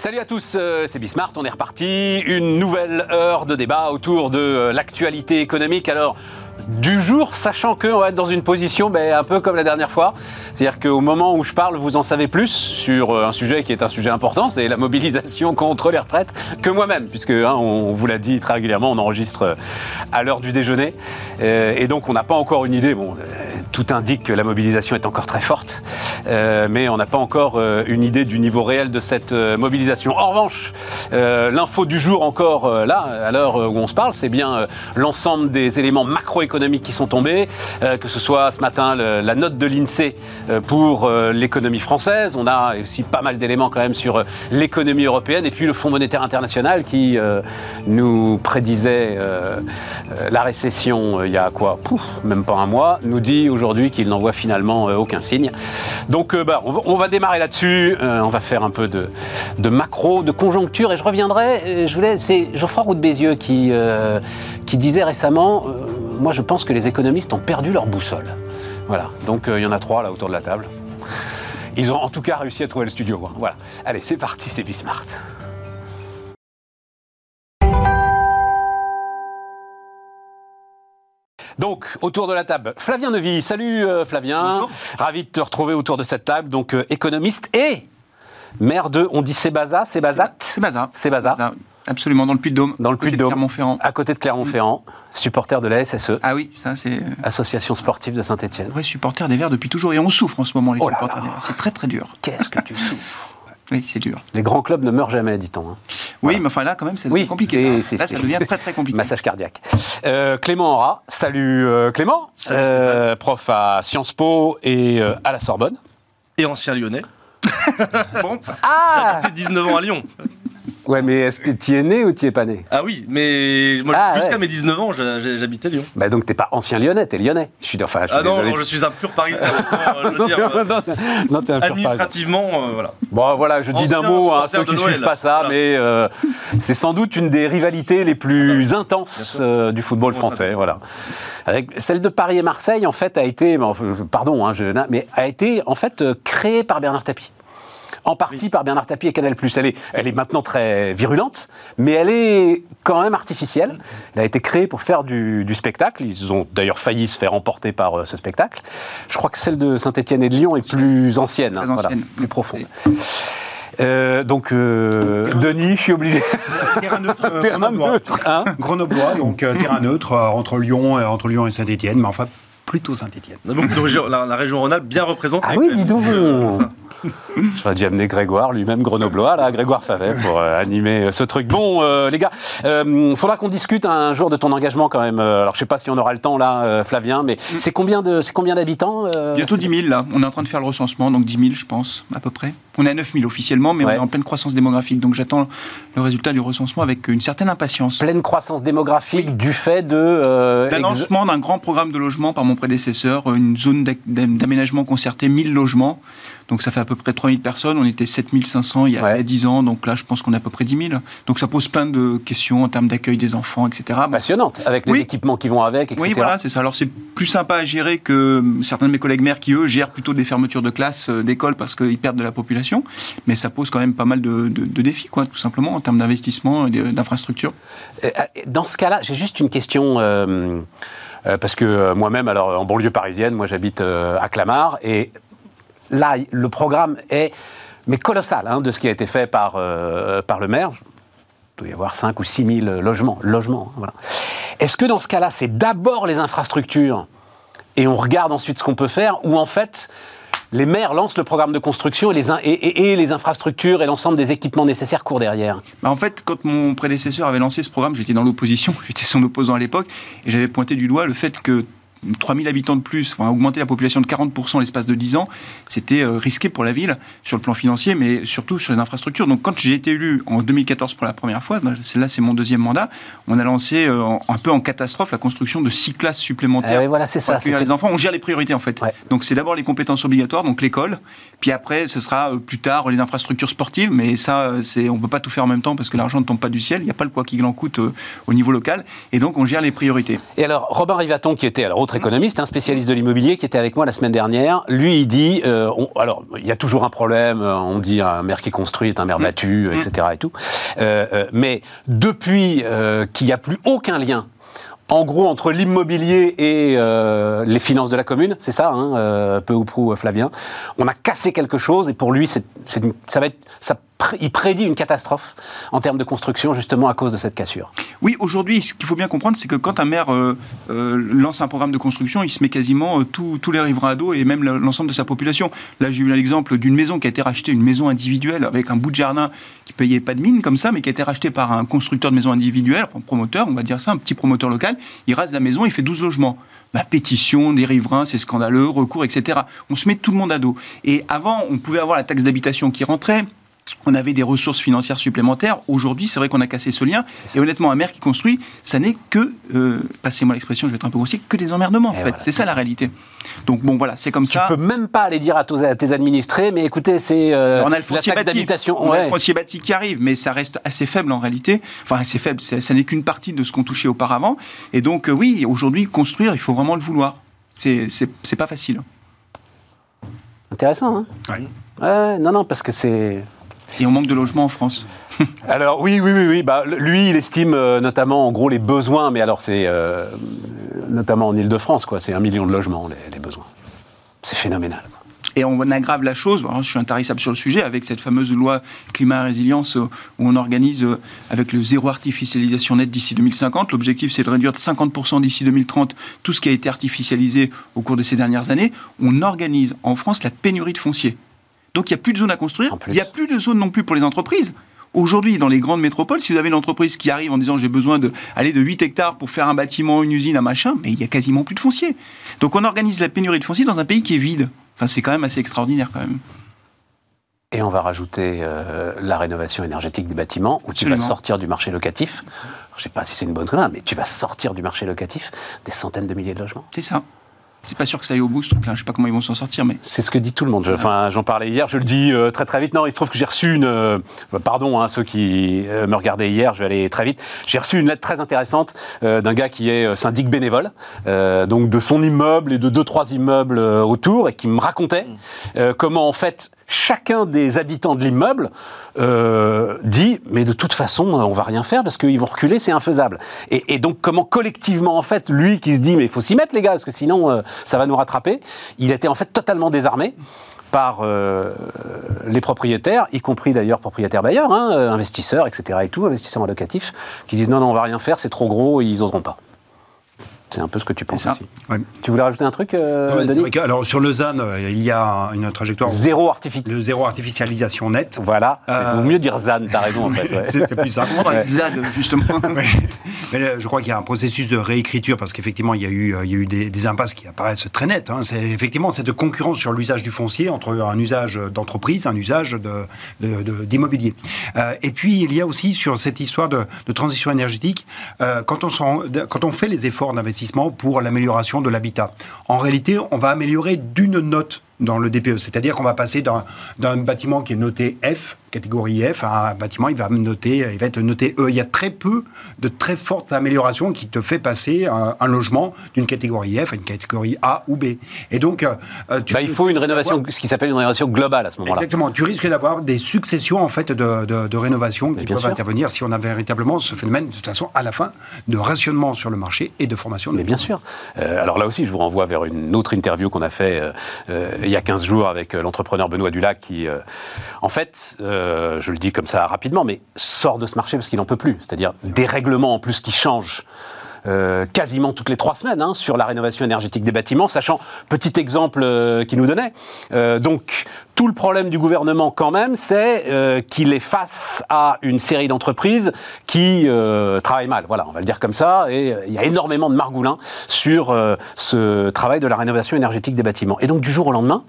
Salut à tous, euh, c'est Bismart, on est reparti. Une nouvelle heure de débat autour de euh, l'actualité économique. Alors, du jour, sachant qu'on va être dans une position ben, un peu comme la dernière fois. C'est-à-dire qu'au moment où je parle, vous en savez plus sur euh, un sujet qui est un sujet important, c'est la mobilisation contre les retraites, que moi-même, puisque hein, on vous l'a dit très régulièrement, on enregistre euh, à l'heure du déjeuner. Euh, et donc on n'a pas encore une idée. Bon, tout indique que la mobilisation est encore très forte, mais on n'a pas encore une idée du niveau réel de cette mobilisation. En revanche, l'info du jour encore là, à l'heure où on se parle, c'est bien l'ensemble des éléments macroéconomiques économiques qui sont tombés, euh, que ce soit ce matin la note de l'INSEE euh, pour euh, l'économie française. On a aussi pas mal d'éléments quand même sur l'économie européenne et puis le Fonds monétaire international qui nous prédisait la récession il y a quoi? Pouf, Même pas un mois, nous dit aujourd'hui qu'il n'en voit finalement aucun signe. Donc bah, on, va, démarrer là-dessus. on va faire un peu de, macro, de conjoncture et je reviendrai. Je voulais, c'est Geoffroy Roux de Bézieux qui disait récemment moi je pense que les économistes ont perdu leur boussole. Voilà, donc euh, il y en a trois là autour de la table. Ils ont en tout cas réussi à trouver le studio. Hein. Voilà, allez, c'est parti, c'est Bismart. Donc, autour de la table, Flavien Nevy. Salut euh, Flavien. Bonjour. Ravi de te retrouver autour de cette table. Donc, euh, économiste et maire de, on dit Sébaza, Sébazat Sébaza. Sébaza. Absolument, dans le Puy-de-Dôme. Dans le Puy-de-Dôme. Clermont-Ferrand. À côté de Clermont-Ferrand, supporter de la SSE. Ah oui, ça c'est. Euh, Association sportive de Saint-Etienne. Vrai supporter des Verts depuis toujours. Et on souffre en ce moment, les oh supporters des Verts. C'est très très dur. Qu'est-ce que tu souffres oui, c'est dur. Les grands clubs ne meurent jamais, dit-on. Hein. Oui, mais enfin là, quand même, c'est oui, compliqué. Là, ça devient très très compliqué. Massage cardiaque. Euh, Clément Aura, salut euh, Clément, salut, prof à Sciences Po et à la Sorbonne. Et ancien lyonnais. bon, ah J'ai 19 ans à Lyon. Ouais, mais est-ce que tu es né ou tu es pas né? Ah oui, mais moi, ah, jusqu'à mes 19 ans, j'habitais Lyon. Bah donc t'es pas ancien lyonnais, t'es lyonnais. Je suis, enfin, je ah non, je suis un pur parisien. non, non, un pur Administrativement, euh, voilà. Bon, voilà, je dis d'un mot à ceux qui ne suivent pas ça, mais euh, c'est sans doute une des rivalités les plus intenses euh, du football français, voilà. Avec celle de Paris et Marseille, en fait, a été, pardon, hein, je, mais a été en fait créée par Bernard Tapie en partie par Bernard Tapie et Canal+. Elle est, elle est maintenant très virulente, mais elle est quand même artificielle. Elle a été créée pour faire du, spectacle. Ils ont d'ailleurs failli se faire emporter par euh, ce spectacle. Je crois que celle de Saint-Étienne et de Lyon est plus ancienne, hein, plus profonde. Euh, donc, euh, Denis, je suis obligé. Terrain neutre, terrain neutre hein Grenoblois, donc terrain neutre entre Lyon, entre Lyon et Saint-Étienne, mais enfin plutôt Saint-Étienne. La, la, région Rhône-Alpes bien représentée. Ah oui, dis donc. J'aurais dû amener Grégoire, lui-même grenoblois, là, Grégoire Favet, pour euh, animer euh, ce truc. Bon, euh, les gars, il faudra qu'on discute un jour de ton engagement quand même. Alors, je sais pas si on aura le temps là, Flavien, mais mm. c'est combien de, c'est combien d'habitants Bientôt 10 000 là. On est en train de faire le recensement, donc 10 000, je pense, à peu près. On est à 9 000 officiellement, mais on est en pleine croissance démographique. Donc, j'attends le résultat du recensement avec une certaine impatience. Pleine croissance démographique du fait de d'un lancement d'un grand programme de logement par mon prédécesseur, une zone d'aménagement concerté, 1000 logements. Donc ça fait à peu près 3000 personnes. On était 7500 il y a 10 ans. Donc là, je pense qu'on est à peu près 10 000. Donc ça pose plein de questions en termes d'accueil des enfants, etc. Passionnante, avec les équipements qui vont avec, etc. Oui, voilà, c'est ça. Alors c'est plus sympa à gérer que certains de mes collègues maires qui, eux, gèrent plutôt des fermetures de classes, euh, d'écoles, parce qu'ils perdent de la population. Mais ça pose quand même pas mal de, défis, quoi, tout simplement, en termes d'investissement et d'infrastructures. Euh, euh, dans ce cas-là, j'ai juste une question. parce que moi-même, alors en banlieue parisienne, moi j'habite à Clamart, et là, le programme est mais colossal hein, de ce qui a été fait par, euh, par le maire. Il doit y avoir 5 ou 6 000 logements. logements hein, Est-ce que dans ce cas-là, c'est d'abord les infrastructures et on regarde ensuite ce qu'on peut faire, ou en fait, les maires lancent le programme de construction et les, et, les infrastructures et l'ensemble des équipements nécessaires courent derrière? Bah, En fait, quand mon prédécesseur avait lancé ce programme, j'étais dans l'opposition, j'étais son opposant à l'époque, et j'avais pointé du doigt le fait que 3000 habitants de plus, enfin, augmenter la population de 40% en l'espace de 10 ans, c'était euh, risqué pour la ville sur le plan financier, mais surtout sur les infrastructures. Donc quand j'ai été élu en 2014 pour la première fois, là c'est mon deuxième mandat, on a lancé euh, un peu en catastrophe la construction de six classes supplémentaires. Eh voilà, c'est ça. Pour les enfants, on gère les priorités en fait. Donc c'est d'abord les compétences obligatoires, donc l'école, puis après ce sera euh, plus tard les infrastructures sportives, mais ça c'est on peut pas tout faire en même temps parce que l'argent ne tombe pas du ciel, il n'y a pas le poids qu'il en coûte au niveau local, et donc on gère les priorités. Et alors Robin Rivaton qui était alors économiste, un spécialiste de l'immobilier qui était avec moi la semaine dernière. Lui, il dit, euh, alors il y a toujours un problème. On dit un maire qui construit est un maire battu, etc. Et tout. mais depuis qu'il n'y a plus aucun lien en gros, entre l'immobilier et euh, les finances de la commune, c'est ça, hein, euh, peu ou prou, Flavien. On a cassé quelque chose et pour lui, c'est, ça va être, ça il prédit une catastrophe en termes de construction, justement à cause de cette cassure. Oui, aujourd'hui, ce qu'il faut bien comprendre, c'est que quand un maire euh, euh, lance un programme de construction, il se met quasiment euh, tous les riverains à dos et même l'ensemble de sa population. Là, j'ai eu l'exemple d'une maison qui a été rachetée, une maison individuelle avec un bout de jardin qui payait pas de mine comme ça, mais qui a été rachetée par un constructeur de maison individuelle, un promoteur, on va dire ça, un petit promoteur local. Il rase la maison, il fait 12 logements la pétition des riverains, c'est scandaleux, recours, etc. On se met tout le monde à dos. Et avant, on pouvait avoir la taxe d'habitation qui rentrait, on avait des ressources financières supplémentaires. Aujourd'hui, c'est vrai qu'on a cassé ce lien. Et honnêtement, un maire qui construit, ça n'est que, euh, passez-moi l'expression, je vais être un peu grossier, que des emmerdements. En fait, c'est ça la réalité. Donc bon, voilà, c'est comme ça. Tu peux même pas aller dire à, tes administrés, mais écoutez, c'est euh, on a le foncier bâti, on a le foncier bâti qui arrive, mais ça reste assez faible en réalité. Enfin, assez faible. Ça n'est qu'une partie de ce qu'on touchait auparavant. Et donc, euh, oui, aujourd'hui, construire, il faut vraiment le vouloir. C'est pas facile. Intéressant, hein oui. Ouais, non, non, parce que c'est et on manque de logements en France. alors oui, oui, oui, oui. Bah, lui, il estime euh, notamment en gros les besoins, mais alors c'est euh, notamment en Ile-de-France, quoi. C'est un million de logements les, besoins. C'est phénoménal. Et on aggrave la chose, je suis intarissable sur le sujet, avec cette fameuse loi climat et résilience euh, où on organise avec le zéro artificialisation nette d'ici 2050. L'objectif, c'est de réduire de 50% d'ici 2030 tout ce qui a été artificialisé au cours de ces dernières années. On organise en France la pénurie de foncier. Donc il n'y a plus de zones à construire, il n'y a plus de zones non plus pour les entreprises. Aujourd'hui, dans les grandes métropoles, si vous avez une entreprise qui arrive en disant j'ai besoin de, aller de 8 hectares pour faire un bâtiment, une usine, un machin, mais il y a quasiment plus de foncier. Donc on organise la pénurie de foncier dans un pays qui est vide. Enfin, c'est quand même assez extraordinaire quand même. Et on va rajouter euh, la rénovation énergétique des bâtiments, où tu vas sortir du marché locatif. Je ne sais pas si c'est une bonne chose, mais tu vas sortir du marché locatif des centaines de milliers de logements. C'est ça. C'est pas sûr que ça aille au bout ce truc-là. Je sais pas comment ils vont s'en sortir, mais c'est ce que dit tout le monde. Enfin, j'en parlais hier. Je le dis euh, très très vite. Non, il se trouve que j'ai reçu une. Euh, pardon, hein, ceux qui euh, me regardaient hier. Je vais aller très vite. J'ai reçu une lettre très intéressante d'un gars qui est syndic bénévole, donc de son immeuble et de deux trois immeubles autour, et qui me racontait comment en fait chacun des habitants de l'immeuble euh, dit mais de toute façon on va rien faire parce qu'ils vont reculer, c'est infaisable. Et, donc comment collectivement en fait lui qui se dit mais il faut s'y mettre les gars parce que sinon euh, ça va nous rattraper, il était en fait totalement désarmé par euh, les propriétaires, y compris d'ailleurs propriétaires bailleurs, hein, investisseurs, etc. et tout, investisseurs locatifs, qui disent non non on va rien faire, c'est trop gros, ils oseront pas. C'est un peu ce que tu penses aussi. Tu voulais rajouter un truc, euh, Alors, sur Lausanne, euh, il y a une trajectoire. Zéro artificialisation. Le zéro artificialisation nette. Voilà. Il vaut mieux dire ZAN, t'as raison, en fait. C'est plus simple. ZAN, justement. Mais je crois qu'il y a un processus de réécriture, parce qu'effectivement, il y a eu, il y a eu des, impasses qui apparaissent très nettes. Hein. C'est effectivement cette concurrence sur l'usage du foncier entre un usage d'entreprise, un usage d'immobilier. De, euh, et puis, il y a aussi sur cette histoire de, transition énergétique, quand, on quand on fait les efforts d'investissement, pour l'amélioration de l'habitat. En réalité, on va améliorer d'une note dans le DPE. C'est-à-dire qu'on va passer d'un bâtiment qui est noté F, catégorie F, un bâtiment, il va, noter, il va être noté E. Il y a très peu de très fortes améliorations qui te fait passer un, logement d'une catégorie F à une catégorie A ou B. Et donc, euh, bah, il faut une rénovation, ce qui s'appelle une rénovation globale à ce moment-là. Exactement. Tu risques d'avoir des successions en fait de, de, rénovations qui peuvent intervenir si on a véritablement ce phénomène de toute façon à la fin de rationnement sur le marché et de formation. De Mais bien sûr. Euh, alors là aussi, je vous renvoie vers une autre interview qu'on a fait euh, il y a 15 jours avec l'entrepreneur Benoît Dulac qui, en fait, je le dis comme ça rapidement, mais sort de ce marché parce qu'il n'en peut plus. C'est-à-dire des règlements en plus qui changent euh, quasiment toutes les trois semaines hein, sur la rénovation énergétique des bâtiments, sachant, petit exemple euh, qu'il nous donnait, euh, donc tout le problème du gouvernement quand même, c'est qu'il est face à une série d'entreprises qui travaillent mal. Voilà, on va le dire comme ça, et il y a énormément de margoulins sur ce travail de la rénovation énergétique des bâtiments. Et donc du jour au lendemain,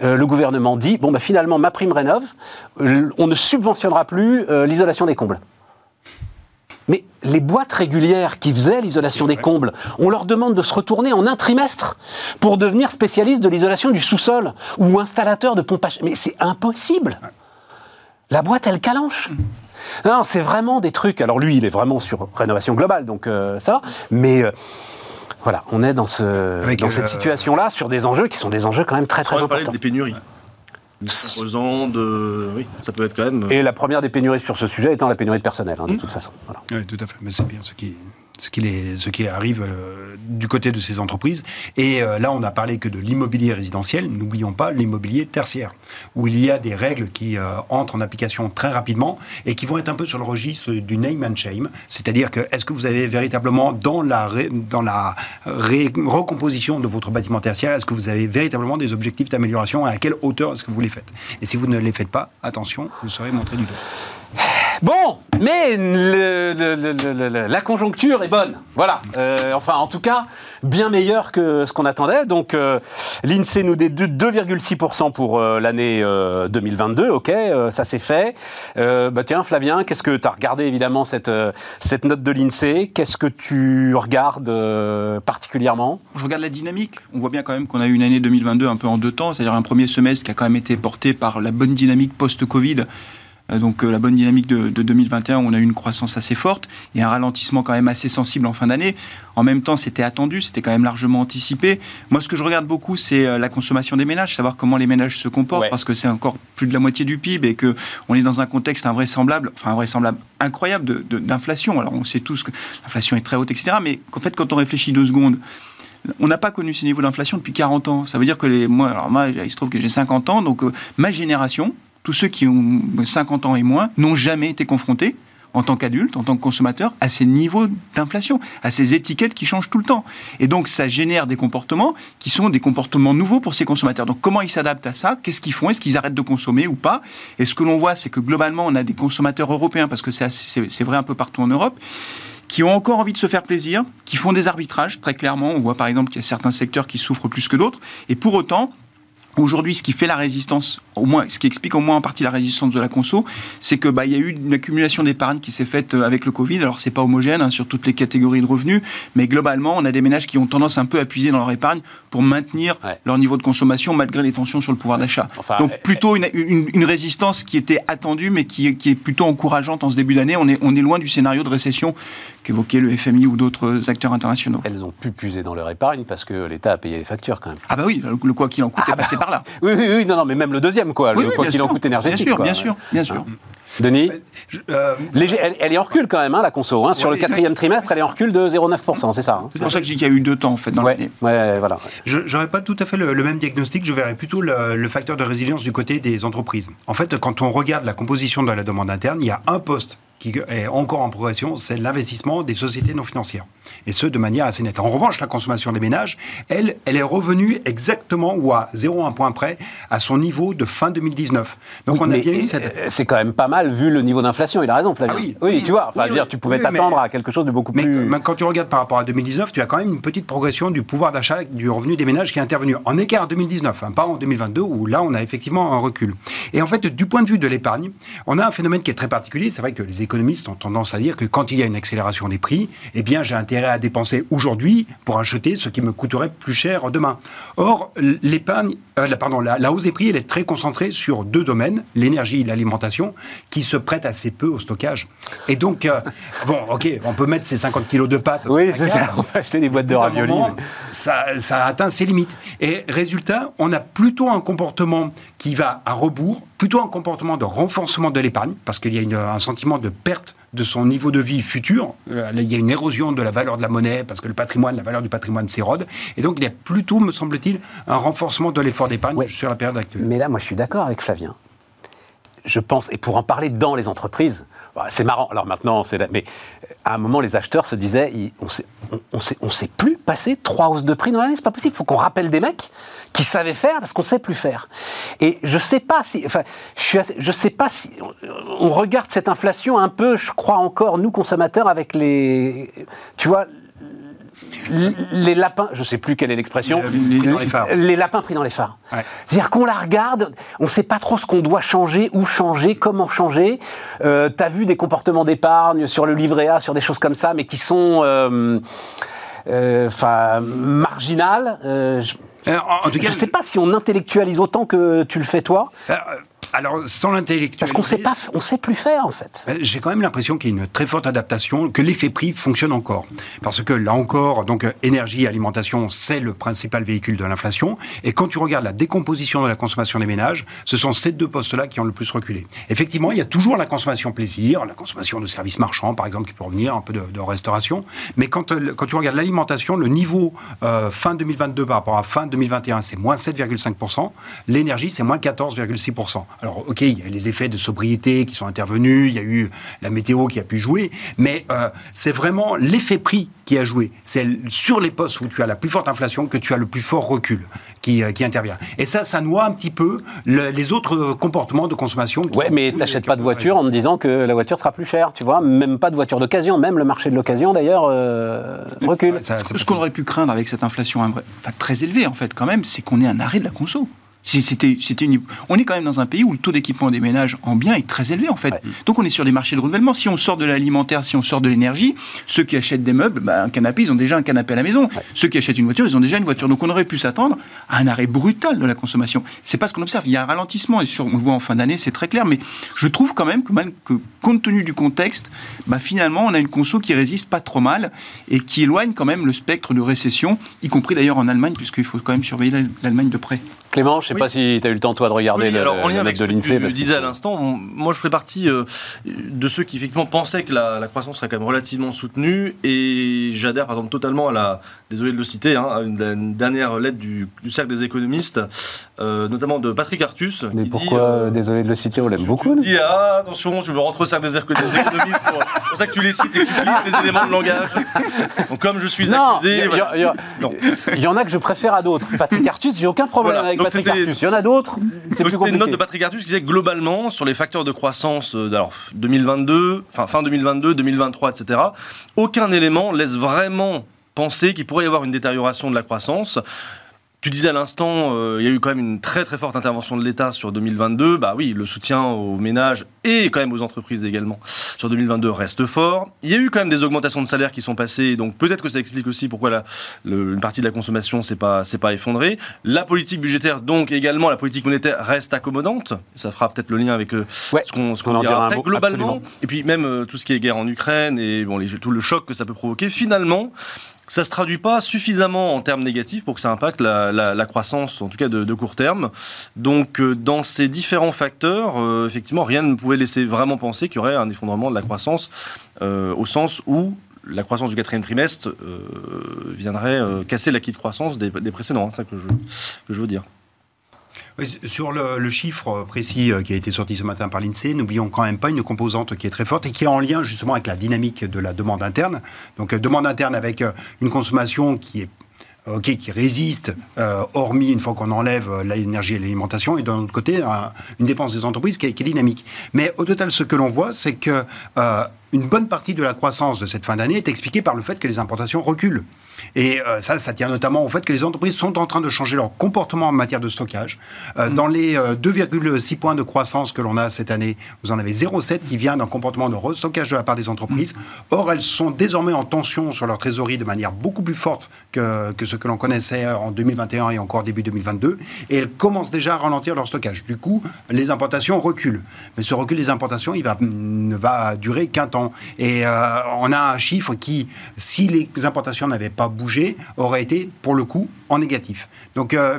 le gouvernement dit, bon bah finalement, ma prime rénove, on ne subventionnera plus l'isolation des combles. Mais les boîtes régulières qui faisaient l'isolation des combles, on leur demande de se retourner en un trimestre pour devenir spécialiste de l'isolation du sous-sol ou installateur de pompage. Mais c'est impossible. La boîte, elle calanche. Non, c'est vraiment des trucs. Alors lui, il est vraiment sur rénovation globale, donc euh, ça va. Mais euh, Voilà, on est dans, ce, dans cette situation-là sur des enjeux qui sont des enjeux quand même très très importants. des pénuries composants, de... oui, ça peut être quand même. Et la première des pénuries sur ce sujet étant la pénurie de personnel, hein, de mmh. toute façon. Oui, tout à fait. Mais c'est bien ce qui, ce qui, les, ce qui arrive euh, du côté de ces entreprises. Et euh, là, on n'a parlé que de l'immobilier résidentiel. N'oublions pas l'immobilier tertiaire, où il y a des règles qui euh, entrent en application très rapidement et qui vont être un peu sur le registre du name and shame. C'est-à-dire que est-ce que vous avez véritablement, dans la, dans la recomposition de votre bâtiment tertiaire, est-ce que vous avez véritablement des objectifs d'amélioration et à quelle hauteur est-ce que vous les faites? Et si vous ne les faites pas, attention, vous serez montré du doigt. Bon, mais la conjoncture est bonne. Voilà. Euh, enfin, en tout cas, bien meilleure que ce qu'on attendait. Donc, euh, l'INSEE nous dit 2,6% pour euh, l'année 2022. OK, ça c'est fait. bah, tiens, Flavien, qu'est-ce que tu as regardé évidemment cette, cette note de l'INSEE? Qu'est-ce que tu regardes particulièrement? Je regarde la dynamique. On voit bien quand même qu'on a eu une année 2022 un peu en deux temps, c'est-à-dire un premier semestre qui a quand même été porté par la bonne dynamique post-Covid donc euh, la bonne dynamique de, 2021, on a eu une croissance assez forte et un ralentissement quand même assez sensible en fin d'année. En même temps, c'était attendu, c'était quand même largement anticipé. Moi, ce que je regarde beaucoup, c'est euh, la consommation des ménages, savoir comment les ménages se comportent, parce que c'est encore plus de la moitié du PIB et que on est dans un contexte invraisemblable, enfin invraisemblable, incroyable d'inflation. Alors, on sait tous que l'inflation est très haute, etc. Mais en fait, quand on réfléchit deux secondes, on n'a pas connu ces niveaux d'inflation depuis 40 ans. Ça veut dire que les, moi, alors moi, il se trouve que j'ai 50 ans, donc ma génération, tous ceux qui ont 50 ans et moins n'ont jamais été confrontés en tant qu'adultes, en tant que consommateurs, à ces niveaux d'inflation, à ces étiquettes qui changent tout le temps. Et donc, ça génère des comportements qui sont des comportements nouveaux pour ces consommateurs. Donc, comment ils s'adaptent à ça? Qu'est-ce qu'ils font? Est-ce qu'ils arrêtent de consommer ou pas? Et ce que l'on voit, c'est que globalement, on a des consommateurs européens, parce que c'est vrai un peu partout en Europe, qui ont encore envie de se faire plaisir, qui font des arbitrages, très clairement. On voit par exemple qu'il y a certains secteurs qui souffrent plus que d'autres. Et pour autant, Aujourd'hui, ce qui fait la résistance, au moins, ce qui explique au moins en partie la résistance de la conso, c'est que bah, il y a eu une accumulation d'épargne qui s'est faite euh, avec le Covid. Alors c'est pas homogène hein, sur toutes les catégories de revenus, mais globalement, on a des ménages qui ont tendance un peu à puiser dans leur épargne pour maintenir leur niveau de consommation malgré les tensions sur le pouvoir d'achat. Donc euh, plutôt une, une, résistance qui était attendue, mais qui, qui, est plutôt encourageante en ce début d'année. On est, on est loin du scénario de récession qu'évoquait le FMI ou d'autres acteurs internationaux. Elles ont pu puiser dans leur épargne parce que l'État a payé les factures quand même. Ah bah oui, le quoi qu'il en coûte est ah passé bah par là. Oui, oui, oui, non, non, mais même le deuxième, quoi, le quoi qu'il en coûte énergétique. Bien sûr, bien sûr, bien sûr. Denis euh, elle, est en recul quand même, hein, la conso. Hein. Sur le quatrième trimestre, elle est en recul de 0,9%, c'est ça hein. C'est pour ça que je dis qu'il y a eu deux temps, en fait, dans l'année. Ouais, voilà. Je n'aurais pas tout à fait le, même diagnostic. Je verrais plutôt le, le, facteur de résilience du côté des entreprises. En fait, quand on regarde la composition de la demande interne, il y a un poste qui est encore en progression, c'est l'investissement des sociétés non financières. Et ce, de manière assez nette. En revanche, la consommation des ménages, elle, elle est revenue exactement ou à 0,1 point près à son niveau de fin 2019. Donc on a bien eu cette... Euh, c'est quand même pas mal vu le niveau d'inflation. Il a raison, Flavien. Ah oui, oui, tu vois. Enfin, dire, tu pouvais t'attendre à quelque chose de beaucoup mais, plus. Mais quand tu regardes par rapport à 2019, tu as quand même une petite progression du pouvoir d'achat du revenu des ménages qui est intervenu en écart en 2019, hein, pas en 2022 où là on a effectivement un recul. Et en fait, du point de vue de l'épargne, on a un phénomène qui est très particulier. C'est vrai que les économistes ont tendance à dire que quand il y a une accélération des prix, eh bien, j'ai intérêt à dépenser aujourd'hui pour acheter ce qui me coûterait plus cher demain. Or, l'épargne, euh, pardon, la, hausse des prix, elle est très concentrée sur deux domaines, l'énergie et l'alimentation, qui se prêtent assez peu au stockage. Et donc, euh, bon, ok, on peut mettre ces 50 kilos de pâtes. Oui, c'est ça, on peut acheter des boîtes de raviolis. Ça, ça atteint ses limites. Et résultat, on a plutôt un comportement qui va à rebours, plutôt un comportement de renforcement de l'épargne, parce qu'il y a un sentiment de perte de son niveau de vie futur. Euh, il y a une érosion de la valeur de la monnaie parce que le patrimoine, la valeur du patrimoine s'érode. Et donc, il y a plutôt, me semble-t-il, un renforcement de l'effort d'épargne sur la période actuelle. Mais là, moi, je suis d'accord avec Flavien. Je pense, et pour en parler dans les entreprises, c'est marrant. Alors maintenant, c'est mais à un moment, les acheteurs se disaient, on sait, on, sait, on sait plus passer trois hausses de prix dans l'année, c'est pas possible. Il faut qu'on rappelle des mecs qui savaient faire parce qu'on sait plus faire. Et je sais pas si, enfin, je suis, je sais pas si on regarde cette inflation un peu, je crois encore nous consommateurs avec les, tu vois, les lapins, je ne sais plus quelle est l'expression, les, lapins pris dans les phares. C'est-à-dire qu'on la regarde, on ne sait pas trop ce qu'on doit changer, où changer, comment changer. Euh, tu as vu des comportements d'épargne sur le livret A, sur des choses comme ça, mais qui sont euh, euh, marginales. je ne sais pas si on intellectualise autant que tu le fais toi. Alors, sans l'intellectualiser... Parce qu'on sait pas, on sait plus faire, en fait. Ben, j'ai quand même l'impression qu'il y a une très forte adaptation, que l'effet prix fonctionne encore. Parce que là encore, donc, énergie, alimentation, c'est le principal véhicule de l'inflation. Et quand tu regardes la décomposition de la consommation des ménages, ce sont ces deux postes-là qui ont le plus reculé. Effectivement, il y a toujours la consommation plaisir, la consommation de services marchands, par exemple, qui peut revenir, un peu de, restauration. Mais quand, euh, quand tu regardes l'alimentation, le niveau euh, fin 2022 par rapport à fin 2021, c'est moins 7,5%. L'énergie, c'est moins 14,6%. Alors, ok, il y a les effets de sobriété qui sont intervenus, il y a eu la météo qui a pu jouer, mais euh, c'est vraiment l'effet prix qui a joué. C'est sur les postes où tu as la plus forte inflation que tu as le plus fort recul qui, qui intervient. Et ça, ça noie un petit peu les autres comportements de consommation. Ouais, mais tu n'achètes pas de voiture en te disant que la voiture sera plus chère, tu vois. Même pas de voiture d'occasion, même le marché de l'occasion d'ailleurs euh, recule. ce qu'on aurait pu craindre avec cette inflation très élevée en fait quand même, c'est qu'on ait un arrêt de la conso. C'était, c'était On est quand même dans un pays où le taux d'équipement des ménages en biens est très élevé, en fait. Donc on est sur des marchés de renouvellement. Si on sort de l'alimentaire, si on sort de l'énergie, ceux qui achètent des meubles, bah, un canapé, ils ont déjà un canapé à la maison. Ceux qui achètent une voiture, ils ont déjà une voiture. Donc on aurait pu s'attendre à un arrêt brutal de la consommation. C'est pas ce qu'on observe. Il y a un ralentissement, et sur, on le voit en fin d'année, c'est très clair. Mais je trouve quand même que, que compte tenu du contexte, bah, finalement, on a une conso qui résiste pas trop mal et qui éloigne quand même le spectre de récession, y compris d'ailleurs en Allemagne, puisqu'il faut quand même surveiller l'Allemagne de près. Clément, je ne sais pas si tu as eu le temps, toi, de regarder le, alors, en lien avec de l'INSEE. Je disais à l'instant, moi, je fais partie euh, de ceux qui, effectivement, pensaient que la, croissance serait quand même relativement soutenue. Et j'adhère, par exemple, totalement à la, désolé de le citer, hein, à une, dernière lettre du, Cercle des économistes, euh, notamment de Patrick Artus. Mais pourquoi, euh, désolé de le citer, on l'aime beaucoup Tu dis, ah, attention, tu veux rentrer au Cercle des, économistes. C'est pour ça que tu les cites et que tu glisses les éléments de langage. Donc, comme je suis accusé. Il y, en a que je préfère à d'autres. Patrick Artus, j'ai aucun problème avec Patrick Artus. Il y en a d'autres. C'était une note de Patrick Artus qui disait globalement sur les facteurs de croissance euh, alors 2022, enfin fin 2022, 2023, etc. Aucun élément laisse vraiment penser qu'il pourrait y avoir une détérioration de la croissance. Tu disais à l'instant, euh, il y a eu quand même une très très forte intervention de l'État sur 2022. Bah oui, le soutien aux ménages et quand même aux entreprises également sur 2022 reste fort. Il y a eu quand même des augmentations de salaires qui sont passées, donc peut-être que ça explique aussi pourquoi la, une partie de la consommation s'est pas s'est pas effondrée. La politique budgétaire, donc également la politique monétaire reste accommodante. Ça fera peut-être le lien avec euh, ce qu'on qu dira après. Globalement, et puis même euh, tout ce qui est guerre en Ukraine et bon, les, tout le choc que ça peut provoquer, finalement, ça se traduit pas suffisamment en termes négatifs pour que ça impacte la, croissance, en tout cas de, court terme. Donc, euh, dans ces différents facteurs, euh, effectivement, rien ne pouvait laisser vraiment penser qu'il y aurait un effondrement de la croissance, euh, au sens où la croissance du quatrième trimestre viendrait casser l'acquis de croissance des, précédents. C'est ça que je, que je veux dire. Sur le, chiffre précis euh, qui a été sorti ce matin par l'INSEE, n'oublions quand même pas une composante qui est très forte et qui est en lien justement avec la dynamique de la demande interne. Donc euh, demande interne avec euh, une consommation qui est qui résiste, hormis une fois qu'on enlève l'énergie et l'alimentation, et d'un autre côté, une dépense des entreprises qui est, qui est, dynamique. Mais au total, ce que l'on voit, c'est que une bonne partie de la croissance de cette fin d'année est expliquée par le fait que les importations reculent. Et euh, ça, ça tient notamment au fait que les entreprises sont en train de changer leur comportement en matière de stockage. Euh, mm. Dans les 2,6 euh, points de croissance que l'on a cette année, vous en avez 0,7 qui vient d'un comportement de restockage de la part des entreprises. Mm. Or, elles sont désormais en tension sur leur trésorerie de manière beaucoup plus forte que, que ce que l'on connaissait en 2021 et encore début 2022. Et elles commencent déjà à ralentir leur stockage. Du coup, les importations reculent. Mais ce recul des importations, il va, ne va durer qu'un temps. Et on a un chiffre qui, si les importations n'avaient pas bougé aurait été, pour le coup, en négatif. Donc, euh,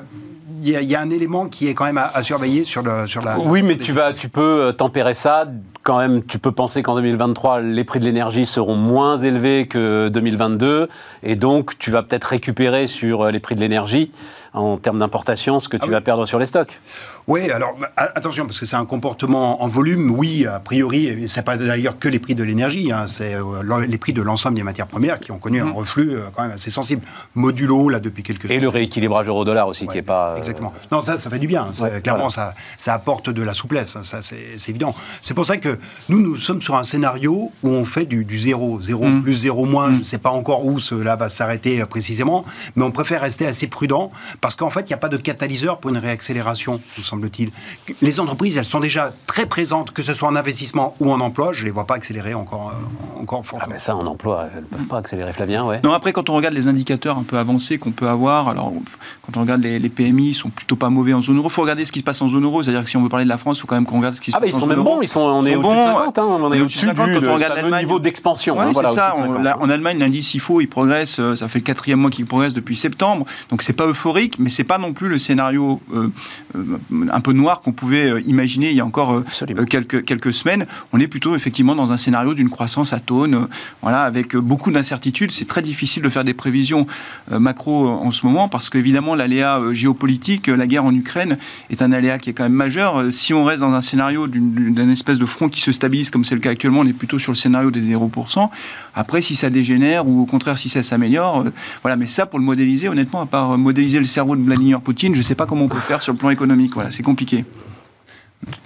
il y, a un élément qui est quand même à, surveiller sur, le, sur la... Oui, mais tu, vas, tu peux euh, tempérer ça. Quand même, tu peux penser qu'en 2023, les prix de l'énergie seront moins élevés que 2022. Et donc, tu vas peut-être récupérer sur euh, les prix de l'énergie en termes d'importation ce que tu ah vas perdre sur les stocks. Oui, alors attention, parce que c'est un comportement en volume, oui, a priori, c'est pas d'ailleurs que les prix de l'énergie, hein, c'est euh, les prix de l'ensemble des matières premières qui ont connu un mm. reflux euh, quand même assez sensible. Modulo, là, depuis quelques Et le rééquilibrage euro-dollar aussi, qui n'est pas. Euh, exactement. Non, ça, ça fait du bien. clairement, ça, ça apporte de la souplesse, hein, ça, c'est évident. C'est pour ça que nous, nous sommes sur un scénario où on fait du, zéro. Zéro mm. plus, zéro moins. Mm. Je ne sais pas encore où cela va s'arrêter précisément, mais on préfère rester assez prudent Parce qu'en fait, il n'y a pas de catalyseur pour une réaccélération, nous semble-t-il. Les entreprises, elles sont déjà très présentes, que ce soit en investissement ou en emploi. Je ne les vois pas accélérer encore, euh, encore Ah ben ça, en emploi, elles ne peuvent pas accélérer, Flavien, ouais. Non, après, quand on regarde les indicateurs un peu avancés qu'on peut avoir, alors quand on regarde les, les PMI, ils sont plutôt pas mauvais en zone euro. Il faut regarder ce qui se passe en zone euro. C'est-à-dire que si on veut parler de la France, il faut quand même qu'on regarde ce qui se Ah ben passe ils en sont zone même euro. bons, ils sont, on est Ils sont au-dessus de bons, 50, hein, on est au-dessus du, 50 quand on le regarde l'Allemagne. niveau d'expansion. Ouais, hein, voilà, c'est ça. de On- 50. là, en Allemagne, l'indice IFO, il progresse. euh, Ça fait le quatrième mois qu'il progresse depuis septembre. Donc c'est pas euphorique, mais c'est pas non plus le scénario euh, euh, un peu noir qu'on pouvait euh, imaginer il y a encore euh, euh, quelques quelques semaines. On est plutôt effectivement dans un scénario d'une croissance atone, voilà, avec beaucoup d'incertitudes. C'est très difficile de faire des prévisions macro en ce moment parce qu'évidemment l'aléa géopolitique, la guerre en Ukraine est un aléa qui est quand même majeur. Si on reste dans un scénario d'une espèce de front qui se stabilise comme c'est le cas actuellement, on est plutôt sur le scénario des 0%. Après, si ça dégénère ou au contraire si ça s'améliore, voilà. Mais ça, pour le modéliser, honnêtement, à part modéliser le cerveau de Vladimir Poutine, je ne sais pas comment on peut faire sur le plan économique. Voilà, c'est compliqué.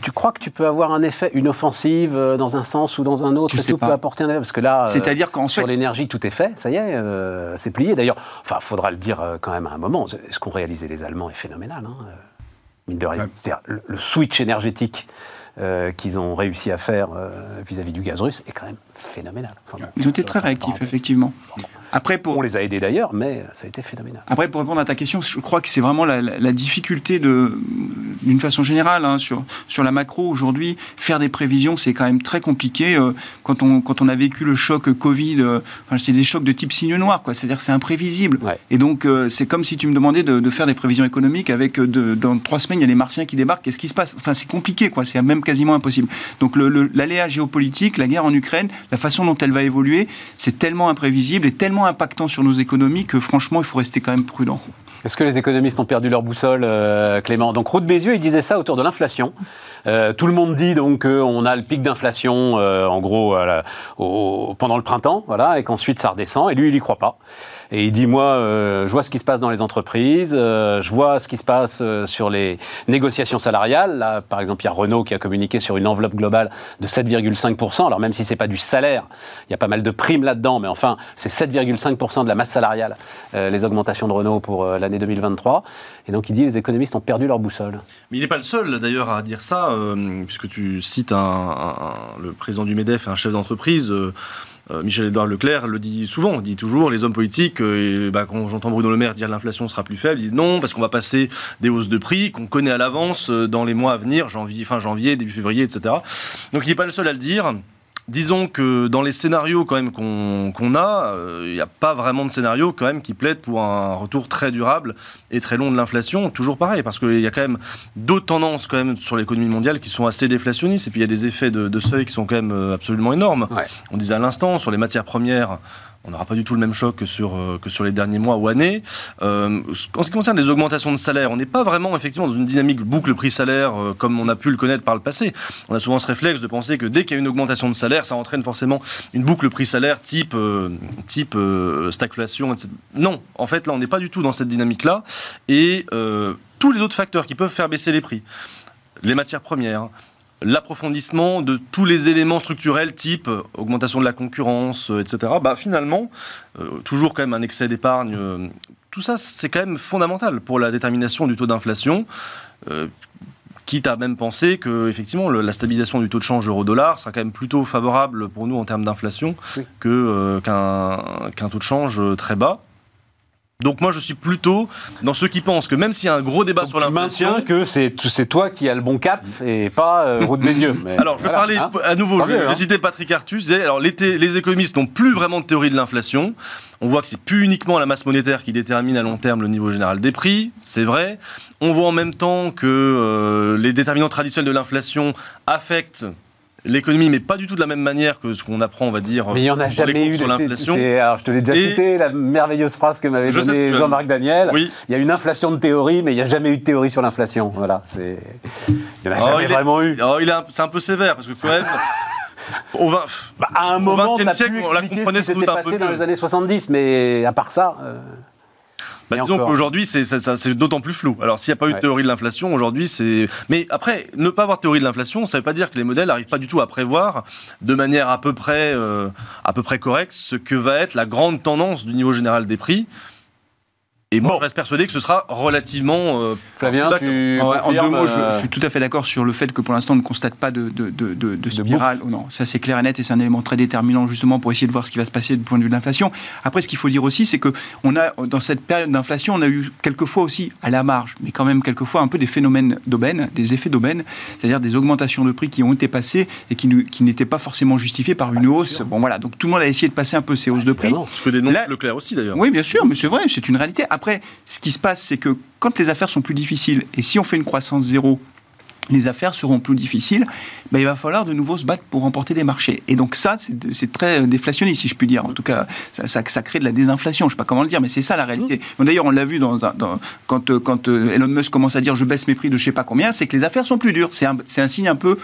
Tu crois que tu peux avoir un effet, une offensive euh, dans un sens ou dans un autre Je et sais tout pas. peut apporter un effet? Parce que là, euh, C'est-à-dire qu'en sur fait, l'énergie, tout est fait, ça y est, euh, c'est plié. D'ailleurs, enfin, faudra le dire quand même à un moment. Ce qu'ont réalisé les Allemands est phénoménal, hein, mine de rien. Ouais. C'est-à-dire le, le switch énergétique qu'ils ont réussi à faire vis-à-vis du gaz russe est quand même phénoménal. Enfin, ils ont été très réactifs, effectivement. Après, pour, On les a aidés d'ailleurs, mais ça a été phénoménal. Après, pour répondre à ta question, je crois que c'est vraiment la, la- la difficulté de, d'une façon générale hein, sur, sur la macro aujourd'hui. Faire des prévisions, c'est quand même très compliqué. Euh, quand, on, quand on a vécu le choc Covid, euh, enfin, c'est des chocs de type signe noir, quoi. C'est-à-dire c'est imprévisible. Ouais. Et donc, euh, c'est comme si tu me demandais de, de faire des prévisions économiques avec de, dans trois semaines, il y a les Martiens qui débarquent. Qu'est-ce qui se passe? Enfin, c'est compliqué, quoi. C'est même quasiment impossible. Donc, le- le- l'aléa géopolitique, la guerre en Ukraine, la façon dont elle va évoluer, c'est tellement imprévisible et tellement impactant sur nos économies que franchement, il faut rester quand même prudent. Est-ce que les économistes ont perdu leur boussole, euh, Clément? Donc, Roux de Bézieux, il disait ça autour de l'inflation. Euh, tout le monde dit donc qu'on a le pic d'inflation, euh, en gros, pendant le printemps, voilà, et qu'ensuite ça redescend. Et lui, il y croit pas. Et il dit moi, euh, je vois ce qui se passe dans les entreprises, euh, je vois ce qui se passe euh, sur les négociations salariales. Là, par exemple, il y a Renault qui a communiqué sur une enveloppe globale de 7,5%. Alors même si c'est pas du salaire, il y a pas mal de primes là-dedans, mais enfin, c'est 7,5% de la masse salariale, euh, les augmentations de Renault pour euh, l'année 2023. Et donc il dit les économistes ont perdu leur boussole. Mais il n'est pas le seul d'ailleurs à dire ça, euh, puisque tu cites le président du MEDEF et un chef d'entreprise. euh, euh, Michel-Édouard Leclerc le dit souvent, il dit toujours, les hommes politiques, bah, quand j'entends Bruno Le Maire dire l'inflation sera plus faible, il dit non, parce qu'on va passer des hausses de prix qu'on connaît à l'avance dans les mois à venir, janvier, fin janvier, début février, etc. Donc il n'est pas le seul à le dire. Disons que dans les scénarios quand même qu'on a, euh, il n'y a pas vraiment de scénario quand même qui plaide pour un retour très durable et très long de l'inflation. Toujours pareil, parce qu'il y a quand même d'autres tendances quand même sur l'économie mondiale qui sont assez déflationnistes. Et puis il y a des effets de, de seuil qui sont quand même euh, absolument énormes. Ouais. On disait à l'instant, sur les matières premières, on n'aura pas du tout le même choc que sur, euh, que sur les derniers mois ou années. Euh, en ce qui concerne les augmentations de salaire, on n'est pas vraiment effectivement dans une dynamique boucle prix-salaire euh, comme on a pu le connaître par le passé. On a souvent ce réflexe de penser que dès qu'il y a une augmentation de salaire, ça entraîne forcément une boucle prix-salaire type, type stagflation, etc. Non, en fait là on n'est pas du tout dans cette dynamique-là. Et tous les autres facteurs qui peuvent faire baisser les prix, les matières premières, l'approfondissement de tous les éléments structurels type euh, augmentation de la concurrence, euh, etc., bah, finalement, euh, toujours quand même un excès d'épargne, euh, tout ça c'est quand même fondamental pour la détermination du taux d'inflation. euh, Quitte à même penser que effectivement le- la stabilisation du taux de change euro-dollar sera quand même plutôt favorable pour nous en termes d'inflation Oui. que, qu'un taux de change très bas. Donc moi je suis plutôt dans ceux qui pensent que même s'il y a un gros débat Donc, sur l'inflation, maintiens que c'est c'est toi qui as le bon cap et pas euh, Roux de Bézieux. Mais Alors, je vais voilà, parler hein. à nouveau. Je vais, hein. citer Patrick Artus. Alors, les économistes n'ont plus vraiment de théorie de l'inflation. On voit que c'est plus uniquement la masse monétaire qui détermine à long terme le niveau général des prix. C'est vrai. On voit en même temps que euh, les déterminants traditionnels de l'inflation affectent l'économie, mais pas du tout de la même manière que ce qu'on apprend, on va dire, Mais il n'y en a jamais eu. sur l'inflation. Alors, je te l'ai déjà Et- cité, la merveilleuse phrase que m'avait Je que donnée Jean-Marc Daniel. Oui. Il y a une inflation de théorie, mais il n'y a jamais eu de théorie sur l'inflation. Voilà, c'est. Il n'y en a Oh, jamais est- vraiment eu. Oh, il c'est un peu sévère parce que quand même. au vingt- Bah, à un moment, 20e tu siècle, pu on la comprenait ce qui s'était passé dans les années 70, mais à part ça. euh, Bah, disons qu'aujourd'hui, c'est d'autant plus flou. Alors, s'il n'y a pas eu de Ouais. théorie de l'inflation, aujourd'hui, c'est. Mais après, ne pas avoir de théorie de l'inflation, ça ne veut pas dire que les modèles n'arrivent pas du tout à prévoir de manière à peu près, euh, à peu près correcte ce que va être la grande tendance du niveau général des prix. Et moi, Bon. je reste persuadé que ce sera relativement. euh, Flavien, tu Ouais, en deux mots, je, euh, je suis tout à fait d'accord sur le fait que pour l'instant, on ne constate pas de, de, de, de- de spirale. Oh non, ça c'est clair et net et c'est un élément très déterminant justement pour essayer de voir ce qui va se passer du point de vue de l'inflation. Après, ce qu'il faut dire aussi, c'est que on a dans cette période d'inflation, on a eu quelquefois aussi à la marge, mais quand même quelquefois un peu des phénomènes d'aubaine, des effets d'aubaine, c'est-à-dire des augmentations de prix qui ont été passées et qui, n'étaient pas forcément justifiées par une hausse. Bon voilà, donc tout le monde a essayé de passer un peu ces hausses de prix. évidemment. ce que dénonce Là- Leclerc aussi, d'ailleurs. Oui, bien sûr, mais c'est vrai, c'est une réalité. Après, ce qui se passe, c'est que quand les affaires sont plus difficiles, et si on fait une croissance zéro, les affaires seront plus difficiles, ben, il va falloir de nouveau se battre pour remporter des marchés. Et donc ça, c'est très euh, déflationniste, si je puis dire. En tout cas, ça, ça- ça crée de la désinflation. Je ne sais pas comment le dire, mais c'est ça la réalité. Bon, D'ailleurs, on l'a vu dans, un- dans- quand, euh, quand euh, Elon Musk commence à dire je baisse mes prix de je sais pas combien, c'est que les affaires sont plus dures. C'est un, signe un peu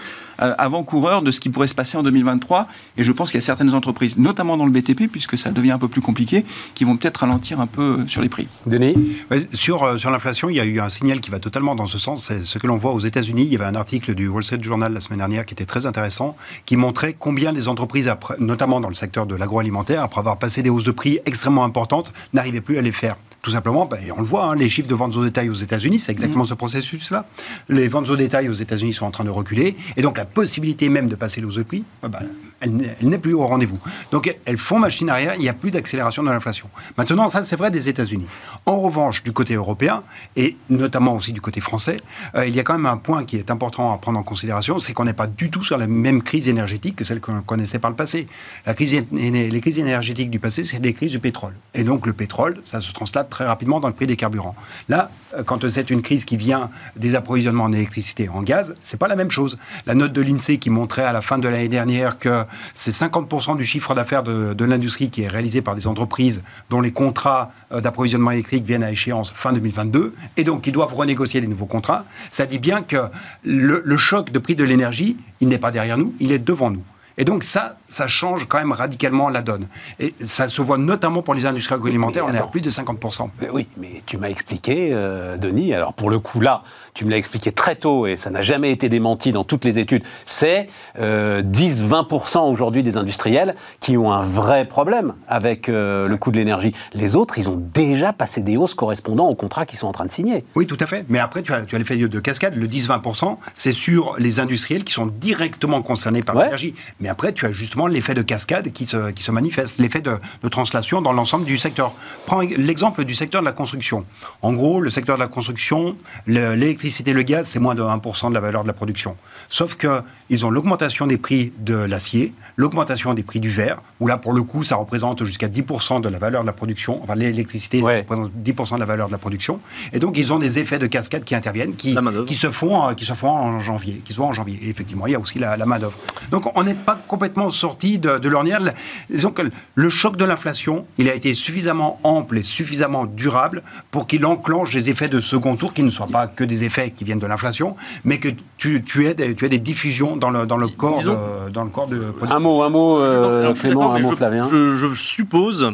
avant-coureur de ce qui pourrait se passer en 2023. Et je pense qu'il y a certaines entreprises, notamment dans le BTP, puisque ça devient un peu plus compliqué, qui vont peut-être ralentir un peu euh, sur les prix. Denis Ouais, Sur, euh, sur l'inflation, il y a eu un signal qui va totalement dans ce sens. C'est ce que l'on voit aux États-Unis. Il y avait un article du Wall Street Journal la semaine dernière qui était très intéressant, qui montrait combien les entreprises, après- notamment dans le secteur de l'agroalimentaire, après avoir passé des hausses de prix extrêmement importantes, n'arrivaient plus à les faire. Tout simplement, ben, on le voit, hein, les chiffres de ventes au détail aux États-Unis, c'est exactement ce processus-là. Les ventes au détail aux États-Unis sont en train de reculer, et donc la possibilité même de passer de prix, ben, ben, elle, n'est- plus au rendez-vous. Donc elles font machine arrière, il n'y a plus d'accélération de l'inflation. Maintenant, ça c'est vrai des États-Unis. En revanche, du côté européen, et notamment aussi du côté français, euh, il y a quand même un point qui est important à prendre en considération, c'est qu'on n'est pas du tout sur la même crise énergétique que celle qu'on connaissait par le passé. La crise, les crises énergétiques du passé, c'est des crises du pétrole. Et donc le pétrole, ça se translate très rapidement dans le prix des carburants. Là, quand c'est une crise qui vient des approvisionnements en électricité et en gaz, c'est pas la même chose. La note de l'INSEE qui montrait à la fin de l'année dernière que c'est 50% du chiffre d'affaires de, l'industrie qui est réalisé par des entreprises dont les contrats euh, d'approvisionnement électrique viennent à échéance fin 2022 et donc qui doivent renégocier des nouveaux contrats. Ça dit bien que le, le choc de prix de l'énergie, il n'est pas derrière nous, il est devant nous. Et donc ça, ça change quand même radicalement la donne. Et ça se voit notamment pour les industries agroalimentaires, on est à plus de 50%. Mais Oui, mais tu m'as expliqué, euh, Denis, alors pour le coup là, tu me l'as expliqué très tôt et ça n'a jamais été démenti dans toutes les études, c'est euh, 10-20% aujourd'hui des industriels qui ont un vrai problème avec euh, le coût de l'énergie. Les autres, ils ont déjà passé des hausses correspondant aux contrats qu'ils sont en train de signer. Oui, tout à fait. Mais après, tu as, tu as l'effet de cascade. Le 10-20%, c'est sur les industriels qui sont directement concernés par Ouais. l'énergie. Mais après, tu as justement l'effet de cascade qui se, qui se manifeste, l'effet de, de translation dans l'ensemble du secteur. Prends l'exemple du secteur de la construction. En gros, le secteur de la construction, le- l'électricité et le gaz, c'est moins de 1% de la valeur de la production. Sauf qu'ils ont l'augmentation des prix de l'acier, l'augmentation des prix du verre, où là, pour le coup, ça représente jusqu'à 10% de la valeur de la production. Enfin, l'électricité Ouais. représente 10% de la valeur de la production. Et donc, ils ont des effets de cascade qui interviennent, qui, main-d'œuvre. qui se font, euh, qui se font en janvier, qui se font en janvier. Et effectivement, il y a aussi la, la main d'œuvre. Donc, on n'est pas complètement sorti de, de l'ornière. Le- Disons que le choc de l'inflation, il a été suffisamment ample et suffisamment durable pour qu'il enclenche des effets de second tour qui ne soient pas que des effets qui viennent de l'inflation, mais que tu, tu aies des, tu aies des diffusions dans le, dans le corps, disons- de, dans le corps de. Un mot, un mot, euh, alors, Clément, un mot, je- Flavien. Je, je suppose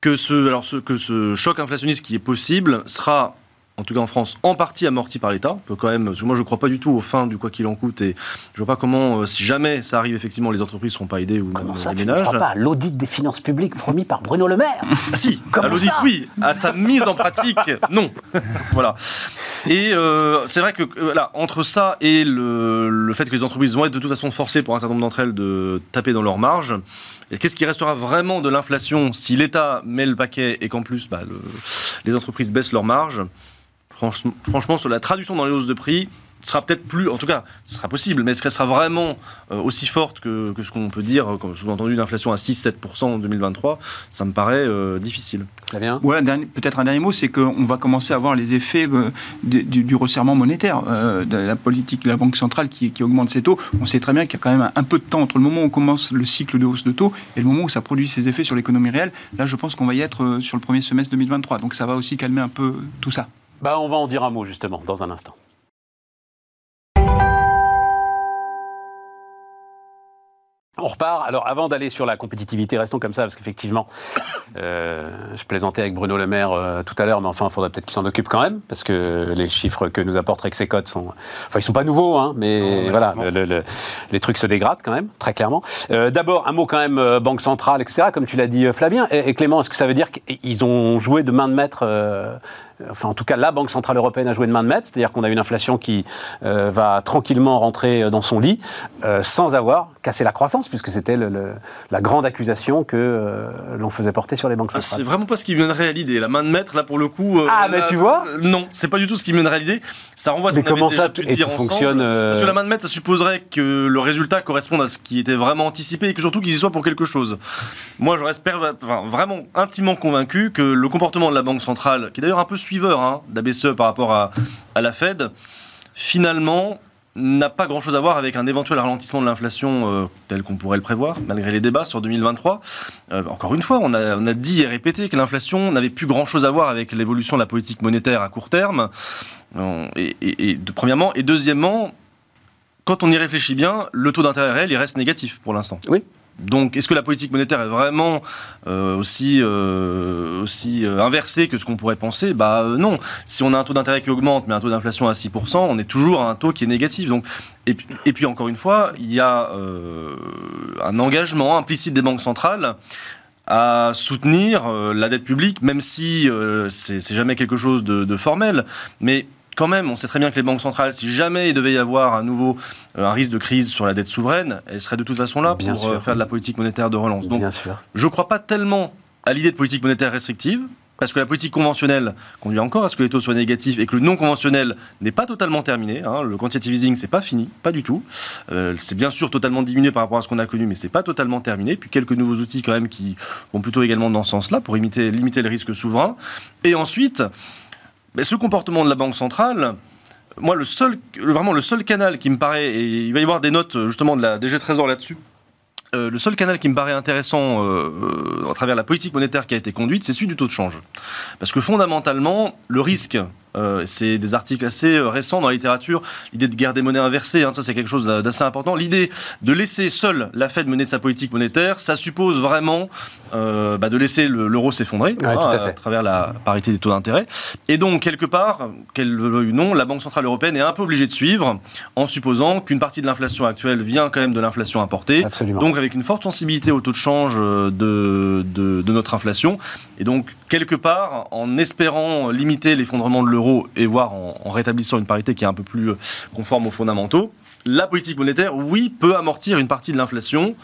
que ce, alors ce, que ce choc inflationniste qui est possible sera, en tout cas en France, en partie amorti par l'État. Peut quand même, parce que moi je ne crois pas du tout au fin du quoi qu'il en coûte et je vois pas comment, euh, si jamais ça arrive effectivement, les entreprises ne seront pas aidées ou Comment ça, les tu ne pas l'audit des finances publiques promis par Bruno Le Maire Ah si, Comment à l'audit, oui. À sa mise en pratique, non. voilà. Et euh, c'est vrai que euh, voilà, entre ça et le, le fait que les entreprises vont être de toute façon forcées pour un certain nombre d'entre elles de taper dans leurs marges, qu'est-ce qui restera vraiment de l'inflation si l'État met le paquet et qu'en plus bah, le- les entreprises baissent leurs marges? Franchement, franchement, sur la traduction dans les hausses de prix, sera peut-être plus, en tout cas, ce sera possible, mais est-ce qu'elle sera vraiment euh, aussi forte que, que ce qu'on peut dire, comme je vous ai entendu, une inflation à 6-7% en 2023 Ça me paraît euh, difficile. Flavien Voilà, dernier- peut-être un dernier mot, c'est qu'on va commencer à voir les effets euh, du, du- du resserrement monétaire, euh, de la politique de la Banque centrale qui, qui augmente ses taux. On sait très bien qu'il y a quand même un, un peu de temps entre le moment où on commence le cycle de hausse de taux et le moment où ça produit ses effets sur l'économie réelle. Là, je pense qu'on va y être euh, sur le premier semestre 2023. Donc ça va aussi calmer un peu tout ça. Bah, On va en dire un mot justement dans un instant. On repart. Alors, avant d'aller sur la compétitivité, restons comme ça, parce qu'effectivement, euh, je plaisantais avec Bruno Le Maire euh, tout à l'heure, mais enfin, il faudrait peut-être qu'il s'en occupe quand même, parce que les chiffres que nous apporte Rexecode sont. Enfin, ils sont pas nouveaux, hein, mais voilà, le- le- les trucs se dégradent quand même, très clairement. Euh, D'abord, un mot quand même, Banque Centrale, etc., comme tu l'as dit, Flavien. Et, et Clément, est-ce que ça veut dire qu'ils ont joué de main de maître Enfin, en tout cas, la Banque Centrale Européenne a joué de main de maître, c'est-à-dire qu'on a une inflation qui euh, va tranquillement rentrer euh, dans son lit, euh, sans avoir cassé la croissance, puisque c'était la grande accusation que euh, l'on faisait porter sur les banques Ah, c'est centrales. vraiment pas ce qui viendrait à l'idée. La main de maître, là, pour le coup. euh, Ah, mais tu vois euh, Non, c'est pas du tout ce qui viendrait à l'idée. Ça renvoie à ce Mais qu'on avait déjà ça, pu et dire tout ensemble. fonctionne, euh, Parce que la main de maître, ça supposerait que le résultat corresponde à ce qui était vraiment anticipé et que surtout qu'ils y soient pour quelque chose. Moi, je reste enfin, vraiment intimement convaincu que le comportement de la Banque centrale, qui est d'ailleurs un peu suiveur hein, la BCE par rapport à, la Fed, finalement n'a pas grand-chose à voir avec un éventuel ralentissement de l'inflation euh, tel qu'on pourrait le prévoir, malgré les débats sur 2023. Euh, encore une fois, on a, dit et répété que l'inflation n'avait plus grand-chose à voir avec l'évolution de la politique monétaire à court terme. Euh, et, premièrement. Et deuxièmement, quand on y réfléchit bien, le taux d'intérêt réel, il reste négatif pour l'instant. Oui. Donc, est-ce que la politique monétaire est vraiment euh, aussi, euh, aussi euh, inversée que ce qu'on pourrait penser? Bah non. Si on a un taux d'intérêt qui augmente, mais un taux d'inflation à 6%, on est toujours à un taux qui est négatif. Donc, et, puis- encore une fois, il y a un engagement implicite des banques centrales à soutenir la dette publique, même si c'est jamais quelque chose de, de formel. Mais quand même, on sait très bien que les banques centrales, si jamais il devait y avoir à nouveau euh, un risque de crise sur la dette souveraine, elles seraient de toute façon là Bien pour sûr. euh, faire de la politique monétaire de relance. Donc, Bien sûr. je ne crois pas tellement à l'idée de politique monétaire restrictive, parce que la politique conventionnelle conduit encore à ce que les taux soient négatifs et que le non conventionnel n'est pas totalement terminé. hein. Le quantitative easing, c'est pas fini, pas du tout. Euh, c'est bien sûr totalement diminué par rapport à ce qu'on a connu, mais c'est pas totalement terminé. Puis quelques nouveaux outils quand même qui vont plutôt également dans ce sens-là pour imiter, limiter le risque souverain. Et ensuite, ben, ce comportement de la Banque centrale, moi, le seul, vraiment le seul canal qui me paraît, et il va y avoir des notes justement de la DG Trésor là-dessus, euh, le seul canal qui me paraît intéressant euh, euh, à travers la politique monétaire qui a été conduite, c'est celui du taux de change. Parce que fondamentalement, le risque, euh, c'est des articles assez euh, récents dans la littérature, l'idée de guerre des monnaies inversées, hein, ça c'est quelque chose d'a- d'assez important. L'idée de laisser seule la Fed mener de sa politique monétaire, ça suppose vraiment euh, bah, de laisser le- l'euro s'effondrer Ouais, tout à travers la parité des taux d'intérêt. Et donc, quelque part, qu'elle le veuille ou non, la Banque Centrale Européenne est un peu obligée de suivre en supposant qu'une partie de l'inflation actuelle vient quand même de l'inflation importée. Absolument. Donc avec une forte sensibilité au taux de change de, de, de notre inflation. Et donc, quelque part, en espérant limiter l'effondrement de l'euro et voire en, en rétablissant une parité qui est un peu plus euh, conforme aux fondamentaux, la politique monétaire, oui, peut amortir une partie de l'inflation.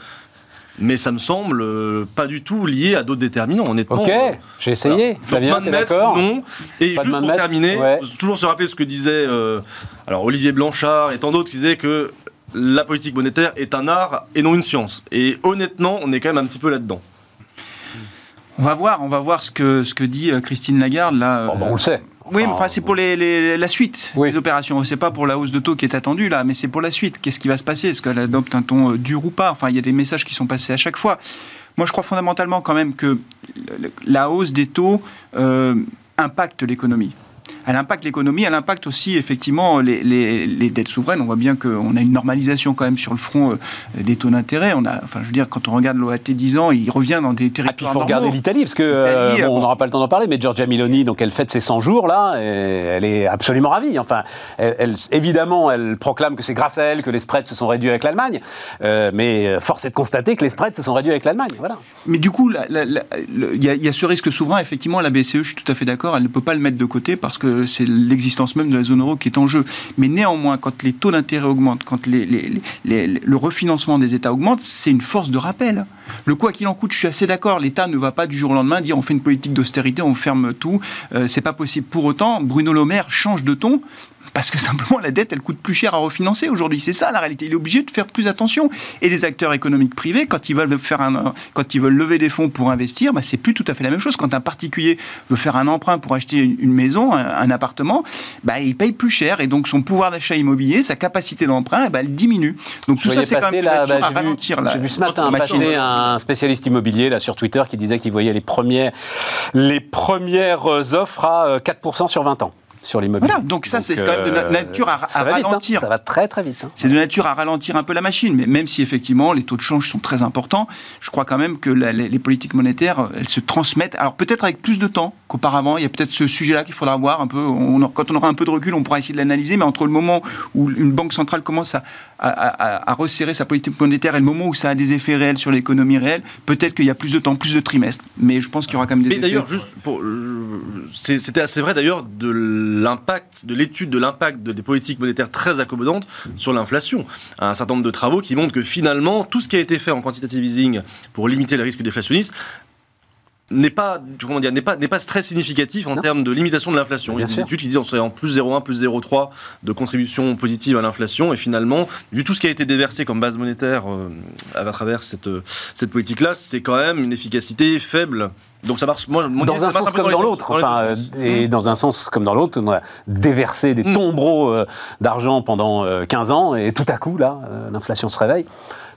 Mais ça me semble euh, pas du tout lié à d'autres déterminants, honnêtement. Ok, Euh, j'ai essayé. donc, Flavien, main de maître, Non. Et Pas de juste pour terminer, Ouais. toujours se rappeler ce que disait euh, alors Olivier Blanchard et tant d'autres qui disaient que la politique monétaire est un art et non une science. Et honnêtement, on est quand même un petit peu là-dedans. On va voir, on va voir ce que, ce que dit Christine Lagarde là. Bon, euh, bah, on le sait. Oui, mais enfin, c'est pour les, les- la suite Oui. des opérations. C'est pas pour la hausse de taux qui est attendue là, mais c'est pour la suite. Qu'est-ce qui va se passer? Est-ce qu'elle adopte un ton euh, dur ou pas? Enfin, il y a des messages qui sont passés à chaque fois. Moi, je crois fondamentalement quand même que la hausse des taux euh, impacte l'économie. Elle impacte l'économie, elle impacte aussi effectivement les, les- les dettes souveraines. On voit bien qu'on a une normalisation quand même sur le front euh, des taux d'intérêt. On a, enfin, je veux dire, quand on regarde l'OAT 10 ans, il revient dans des Ah, puis il territoires faut regarder l'Italie, parce que euh, bon, on n'aura pas le temps d'en parler, mais Giorgia Miloni, donc elle fête ses 100 jours là, et elle est absolument ravie. Enfin, elle, elle- évidemment, elle proclame que c'est grâce à elle que les spreads se sont réduits avec l'Allemagne, euh, mais euh, force est de constater que les spreads se sont réduits avec l'Allemagne. Voilà. Mais du coup, y, il y a ce risque souverain. Effectivement, la BCE, je suis tout à fait d'accord, elle ne peut pas le mettre de côté parce que c'est l'existence même de la zone euro qui est en jeu. Mais néanmoins, quand les taux d'intérêt augmentent, quand le refinancement des États augmente, c'est une force de rappel. Le quoi qu'il en coûte, je suis assez d'accord. L'État ne va pas du jour au lendemain dire on fait une politique d'austérité, on ferme tout. Euh, c'est pas possible. Pour autant, Bruno Le Maire change de ton. Parce que simplement, la dette, elle coûte plus cher à refinancer aujourd'hui. C'est ça la réalité. Il est obligé de faire plus attention. Et les acteurs économiques privés, quand ils veulent, faire un, quand ils veulent lever des fonds pour investir, bah, c'est plus tout à fait la même chose. Quand un particulier veut faire un emprunt pour acheter une, maison, un, un appartement, bah, il paye plus cher. Et donc, son pouvoir d'achat immobilier, sa capacité d'emprunt, ben, elle diminue. Donc, tout ça, c'est quand même là, bah, à ralentir. J'ai vu ce matin passer un spécialiste immobilier là sur Twitter qui disait qu'il voyait les premières, les premières euh, offres à euh, 4% sur 20 ans. Sur l'immobilier. Voilà, donc ça, c'est quand même de euh, nature à, ça à va vite, hein. ralentir. ça va très très vite. hein. C'est de nature à ralentir un peu la machine, mais même si effectivement les taux de change sont très importants, je crois quand même que la- les, les politiques monétaires, elles se transmettent. Alors peut-être avec plus de temps qu'auparavant. Il y a peut-être ce sujet-là qu'il faudra voir un peu. On, quand on aura un peu de recul, on pourra essayer de l'analyser. Mais entre le moment où une banque centrale commence à, à- à- à resserrer sa politique monétaire et le moment où ça a des effets réels sur l'économie réelle, peut-être qu'il y a plus de temps, plus de trimestres. Mais je pense qu'il y aura quand même des Mais effets. d'ailleurs, juste pour, euh, c'est- c'était assez vrai d'ailleurs de l'impact, de l'étude de l'impact de- des politiques monétaires très accommodantes sur l'inflation. Un certain nombre de travaux qui montrent que finalement, tout ce qui a été fait en quantitative easing pour limiter le risque déflationniste n'est pas, comment dire, n'est pas, n'est pas très significatif en Non. termes de limitation de l'inflation. Il y a des sûr. études qui disent qu'on serait en plus 0,1, plus 0,3 de contribution positive à l'inflation. Et finalement, vu tout ce qui a été déversé comme base monétaire euh, à travers cette, euh, cette politique-là, c'est quand même une efficacité faible. Donc ça marche. Moi, idée, Dans un sens comme dans l'autre. Enfin, euh, et dans un sens comme dans l'autre, on a déversé des Mm. tombereaux euh, d'argent pendant euh, 15 ans et tout à coup, là, l'inflation se réveille.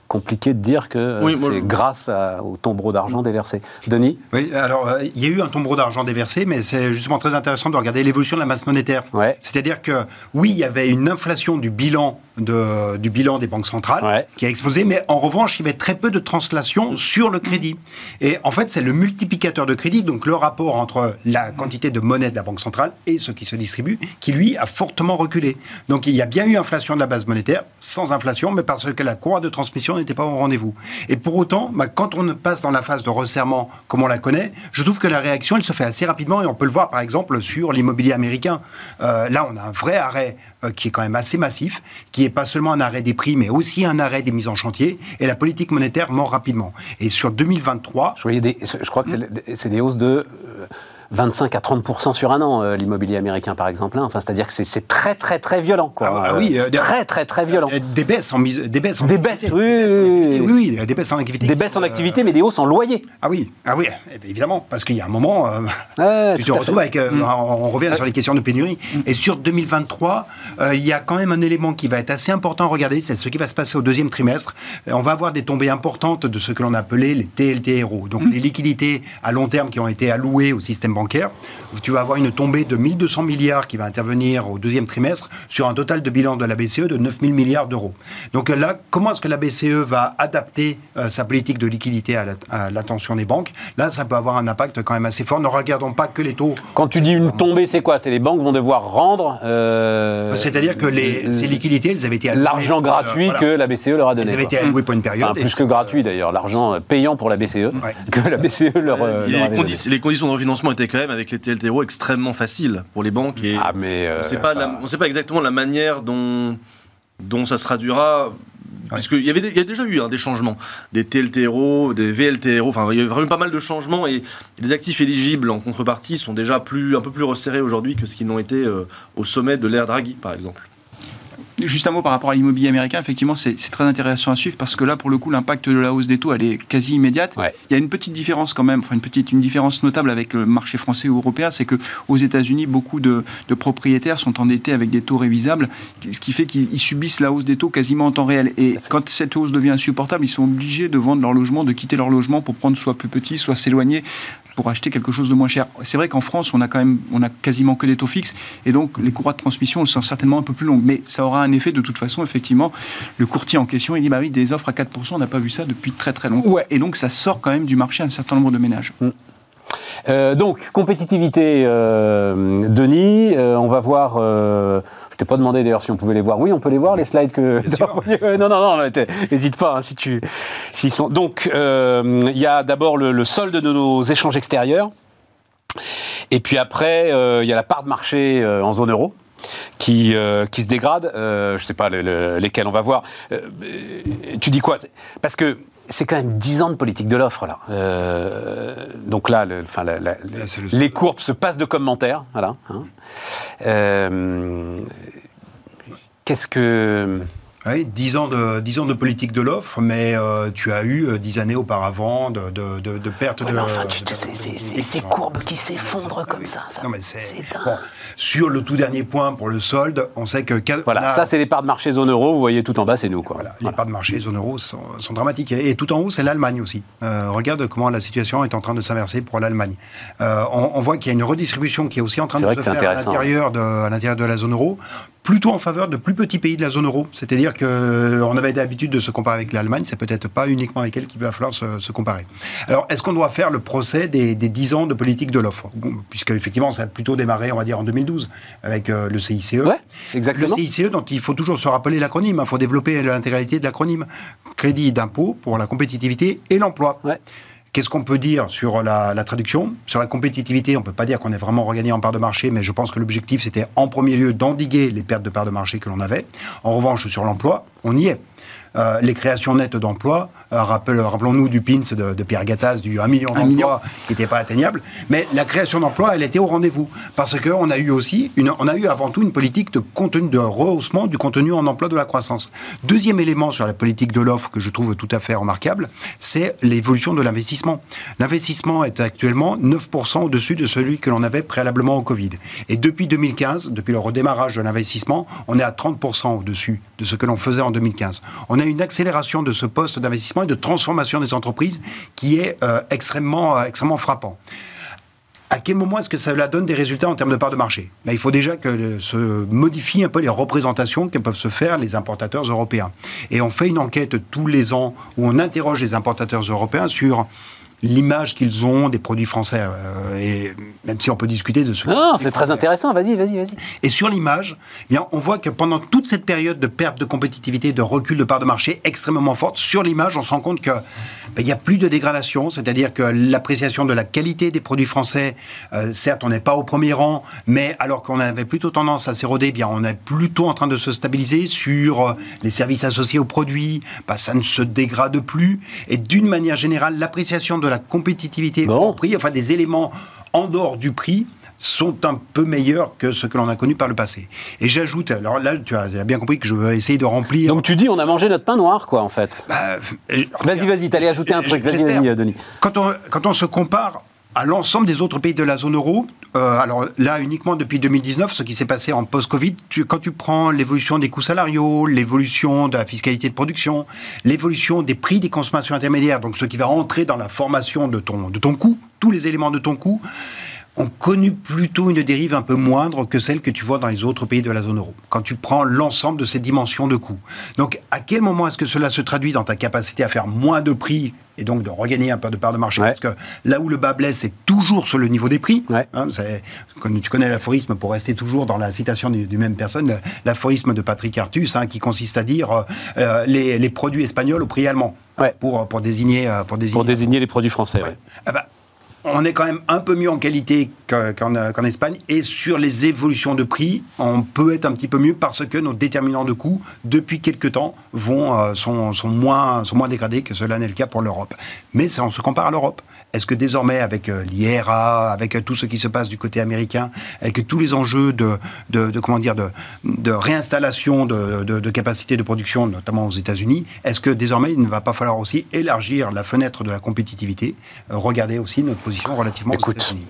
Compliqué de dire que euh, Oui, c'est je- grâce à- aux tombereaux d'argent déversés. Denis Oui, alors euh, il y a eu un tombereau d'argent déversé, mais c'est justement très intéressant de regarder l'évolution de la masse monétaire. Ouais. C'est-à-dire que oui, il y avait une inflation du bilan de, du bilan des banques centrales Ouais. qui a explosé, mais en revanche, il y avait très peu de translation sur le crédit. Et en fait, c'est le multiplicateur de crédit, donc le rapport entre la quantité de monnaie de la banque centrale et ce qui se distribue, qui lui a fortement reculé. Donc il y a bien eu inflation de la base monétaire, sans inflation, mais parce que la courroie de transmission n'était pas au rendez-vous. Et pour autant, bah, quand on passe dans la phase de resserrement, comme on la connaît, je trouve que la réaction, elle se fait assez rapidement, et on peut le voir par exemple sur l'immobilier américain. Euh, là, on a un vrai arrêt euh, qui est quand même assez massif, qui est pas seulement un arrêt des prix, mais aussi un arrêt des mises en chantier, et la politique monétaire mord rapidement. Et sur 2023, Je, voyais des, je crois que c'est c'est des hausses de euh, 25 à 30% sur un an, euh, l'immobilier américain par exemple. hein. Enfin, C'est-à-dire que c'est- très très très violent. Quoi. Ah, ah oui, euh, très très très violent. euh, des baisses en mise, des baisses en Des activité, baisses, oui, des baisses en oui, des baisses en activité. Des baisses en euh, activité, mais des hausses en loyer. Ah oui, ah oui, eh évidemment, parce qu'il y a un moment, euh, tu te retrouves avec, euh, on, revient sur les questions de pénurie. Mm. Et sur 2023, euh, il y a quand même un élément qui va être assez important à regarder, c'est ce qui va se passer au deuxième trimestre. Euh, On va avoir des tombées importantes de ce que l'on appelait les TLTRO, Mm. donc les liquidités à long terme qui ont été allouées au système bancaire. Tu vas avoir une tombée de 1200 milliards qui va intervenir au deuxième trimestre sur un total de bilan de la BCE de 9000 milliards d'euros. Donc euh, là, comment est-ce que la BCE va adapter euh, sa politique de liquidité à la- à l'attention des banques? Là, ça peut avoir un impact quand même assez fort. Ne regardons pas que les taux Quand tu dis une tombée, c'est quoi? C'est les banques vont devoir rendre. euh, C'est-à-dire que les, ces liquidités, elles avaient été allouées, L'argent euh, gratuit voilà. que la BCE leur a donné. Elles avaient été allouées pour une période. Enfin, plus que gratuit d'ailleurs, l'argent payant pour la BCE que la BCE leur, euh, leur les, donné. les conditions de refinancement étaient quand même avec les TLTRO extrêmement faciles pour les banques et Ah mais euh, on enfin, on sait pas exactement la manière dont dont ça se traduira. Parce qu'il y, avait des- il y a déjà eu hein, des changements, des TLTRO, des VLTRO, enfin il y a vraiment pas mal de changements et les actifs éligibles en contrepartie sont déjà plus, un peu plus resserrés aujourd'hui que ce qu'ils l'ont été euh, au sommet de l'ère Draghi par exemple. Juste un mot par rapport à l'immobilier américain, effectivement, c'est très intéressant à suivre parce que là, pour le coup, l'impact de la hausse des taux, elle est quasi immédiate. Ouais. Il y a une petite différence quand même, enfin une petite, une différence notable avec le marché français ou européen, c'est que aux États-Unis, beaucoup de, de propriétaires sont endettés avec des taux révisables, ce qui fait qu'ils ils subissent la hausse des taux quasiment en temps réel. Et quand cette hausse devient insupportable, ils sont obligés de vendre leur logement, de quitter leur logement pour prendre soit plus petit, soit s'éloigner pour acheter quelque chose de moins cher. C'est vrai qu'en France, on a quand même, on a quasiment que des taux fixes, et donc les courroies de transmission sont certainement un peu plus longues. Mais ça aura un effet de toute façon, effectivement. Le courtier en question, il dit bah oui, des offres à 4%, on n'a pas vu ça depuis très très longtemps. Ouais. Et donc ça sort quand même du marché un certain nombre de ménages. Euh, donc, compétitivité, euh, Denis, euh, on va voir. Je t'ai pas demandé d'ailleurs si on pouvait les voir. Oui, on peut les voir, les slides que. Euh, non, non, non, n'hésite pas hein, si tu. s'ils sont... Donc, euh, il y a d'abord le, le solde de nos échanges extérieurs. Et puis après, euh, il y a la part de marché euh, en zone euro. Qui, euh, qui se dégrade, je sais pas le- le- lesquels on va voir. Tu dis quoi? Parce que c'est quand même 10 ans de politique de l'offre là. Euh, donc là, le- enfin, la- la- Là, c'est le- les courbes se passent de commentaires, voilà. hein. Euh, Qu'est-ce que Oui, 10 ans de, 10 ans de politique de l'offre, mais euh, tu as eu euh, 10 années auparavant de, de, de, de perte Ouais, de. mais enfin, tu- de- c'est- ces courbes qui s'effondrent comme ça, ça- Non, mais c'est. Bon, sur le tout dernier point pour le solde, on sait que. Voilà, a- ça c'est les parts de marché zone euro, vous voyez tout en bas, c'est nous. Quoi. Voilà, les parts de marché zone euro sont, sont dramatiques. Et, et tout en haut, c'est l'Allemagne aussi. Euh, regarde comment la situation est en train de s'inverser pour l'Allemagne. Euh, on, on voit qu'il y a une redistribution qui est aussi en train C'est de se faire à intéressant. l'intérieur de, à l'intérieur de la zone euro, plutôt en faveur de plus petits pays de la zone euro. C'est-à-dire qu'on avait l'habitude de se comparer avec l'Allemagne, c'est peut-être pas uniquement avec elle qu'il va falloir se, se comparer. Alors, est-ce qu'on doit faire le procès des, des 10 ans de politique de l'offre? Puisque, effectivement, ça a plutôt démarré, on va dire, en 2012, avec euh, le CICE. Ouais, Le exactement. CICE, dont il faut toujours se rappeler l'acronyme, il faut développer l'intégralité de l'acronyme. Crédit d'impôt pour la compétitivité et l'emploi. Ouais. Qu'est-ce qu'on peut dire sur la, traduction Sur la compétitivité, on ne peut pas dire qu'on est vraiment regagné en part de marché, mais je pense que l'objectif, c'était en premier lieu d'endiguer les pertes de part de marché que l'on avait. En revanche, sur l'emploi, on y est. Euh, les créations nettes d'emplois, euh, rappel- rappelons-nous du PINS de, de Pierre Gattaz, du 1 million Un million. d'emplois qui n'était pas atteignable, mais la création d'emplois, elle était au rendez-vous. Parce qu'on a eu aussi, une, on a eu avant tout une politique de contenu, de rehaussement du contenu en emploi de la croissance. Deuxième élément sur la politique de l'offre que je trouve tout à fait remarquable, c'est l'évolution de l'investissement. L'investissement est actuellement 9% au-dessus de celui que l'on avait préalablement au Covid. Et depuis 2015, depuis le redémarrage de l'investissement, on est à 30% au-dessus de ce que l'on faisait en 2015. On une accélération de ce poste d'investissement et de transformation des entreprises qui est euh, extrêmement, euh, extrêmement frappant. À quel moment est-ce que cela donne des résultats en termes de part de marché? Il faut déjà que se modifient un peu les représentations que peuvent se faire les importateurs européens. Et on fait une enquête tous les ans où on interroge les importateurs européens sur l'image qu'ils ont des produits français. euh, et même si on peut discuter de ce Non, c'est très intéressant, vas-y, vas-y, vas-y. et sur l'image, eh bien, on voit que pendant toute cette période de perte de compétitivité, de recul de part de marché extrêmement forte, sur l'image, on se rend compte que ben, il n'y a plus de dégradation, c'est-à-dire que l'appréciation de la qualité des produits français, euh, certes, on n'est pas au premier rang, mais alors qu'on avait plutôt tendance à s'éroder, eh bien, on est plutôt en train de se stabiliser sur euh, les services associés aux produits, ben, ça ne se dégrade plus, et d'une manière générale, l'appréciation de la compétitivité Bon. au prix, enfin des éléments en dehors du prix, sont un peu meilleurs que ce que l'on a connu par le passé. Et j'ajoute, alors là, tu as bien compris que je veux essayer de remplir. Donc tu dis, on a mangé notre pain noir, quoi, en fait. Bah, euh, Vas-y, vas-y, t'allais ajouter un truc. Vas-y, vas-y, euh, Denis. Quand on, quand on se compare à l'ensemble des autres pays de la zone euro, euh, alors là uniquement depuis 2019, ce qui s'est passé en post-Covid, quand tu prends l'évolution des coûts salariaux, l'évolution de la fiscalité de production, l'évolution des prix des consommations intermédiaires, donc ce qui va entrer dans la formation de ton, de ton coût, tous les éléments de ton coût, ont connu plutôt une dérive un peu moindre que celle que tu vois dans les autres pays de la zone euro, quand tu prends l'ensemble de ces dimensions de coûts. Donc, à quel moment est-ce que cela se traduit dans ta capacité à faire moins de prix et donc de regagner un peu de part de marché Ouais. Parce que là où le bas blesse, c'est toujours sur le niveau des prix. Ouais. Hein, tu connais l'aphorisme, pour rester toujours dans la citation du, du même personne, l'aphorisme de Patrick Artus, hein, qui consiste à dire euh, euh, les, les produits espagnols au prix allemand, Ouais. pour, pour désigner... euh, Pour désigner Pour désigner les produits français, ah bah, on est quand même un peu mieux en qualité que- qu'en Espagne. Et sur les évolutions de prix, on peut être un petit peu mieux parce que nos déterminants de coûts, depuis quelques temps, vont, euh, sont, moins, sont moins dégradés que cela n'est le cas pour l'Europe. Mais ça, on se compare à l'Europe. Est-ce que désormais, avec euh, l'IRA, avec euh, tout ce qui se passe du côté américain, avec tous les enjeux de, comment dire, de, réinstallation de, de, capacités de production, notamment aux États-Unis, est-ce que désormais, il ne va pas falloir aussi élargir la fenêtre de la compétitivité, regarder aussi notre position relativement Écoute, aux États-Unis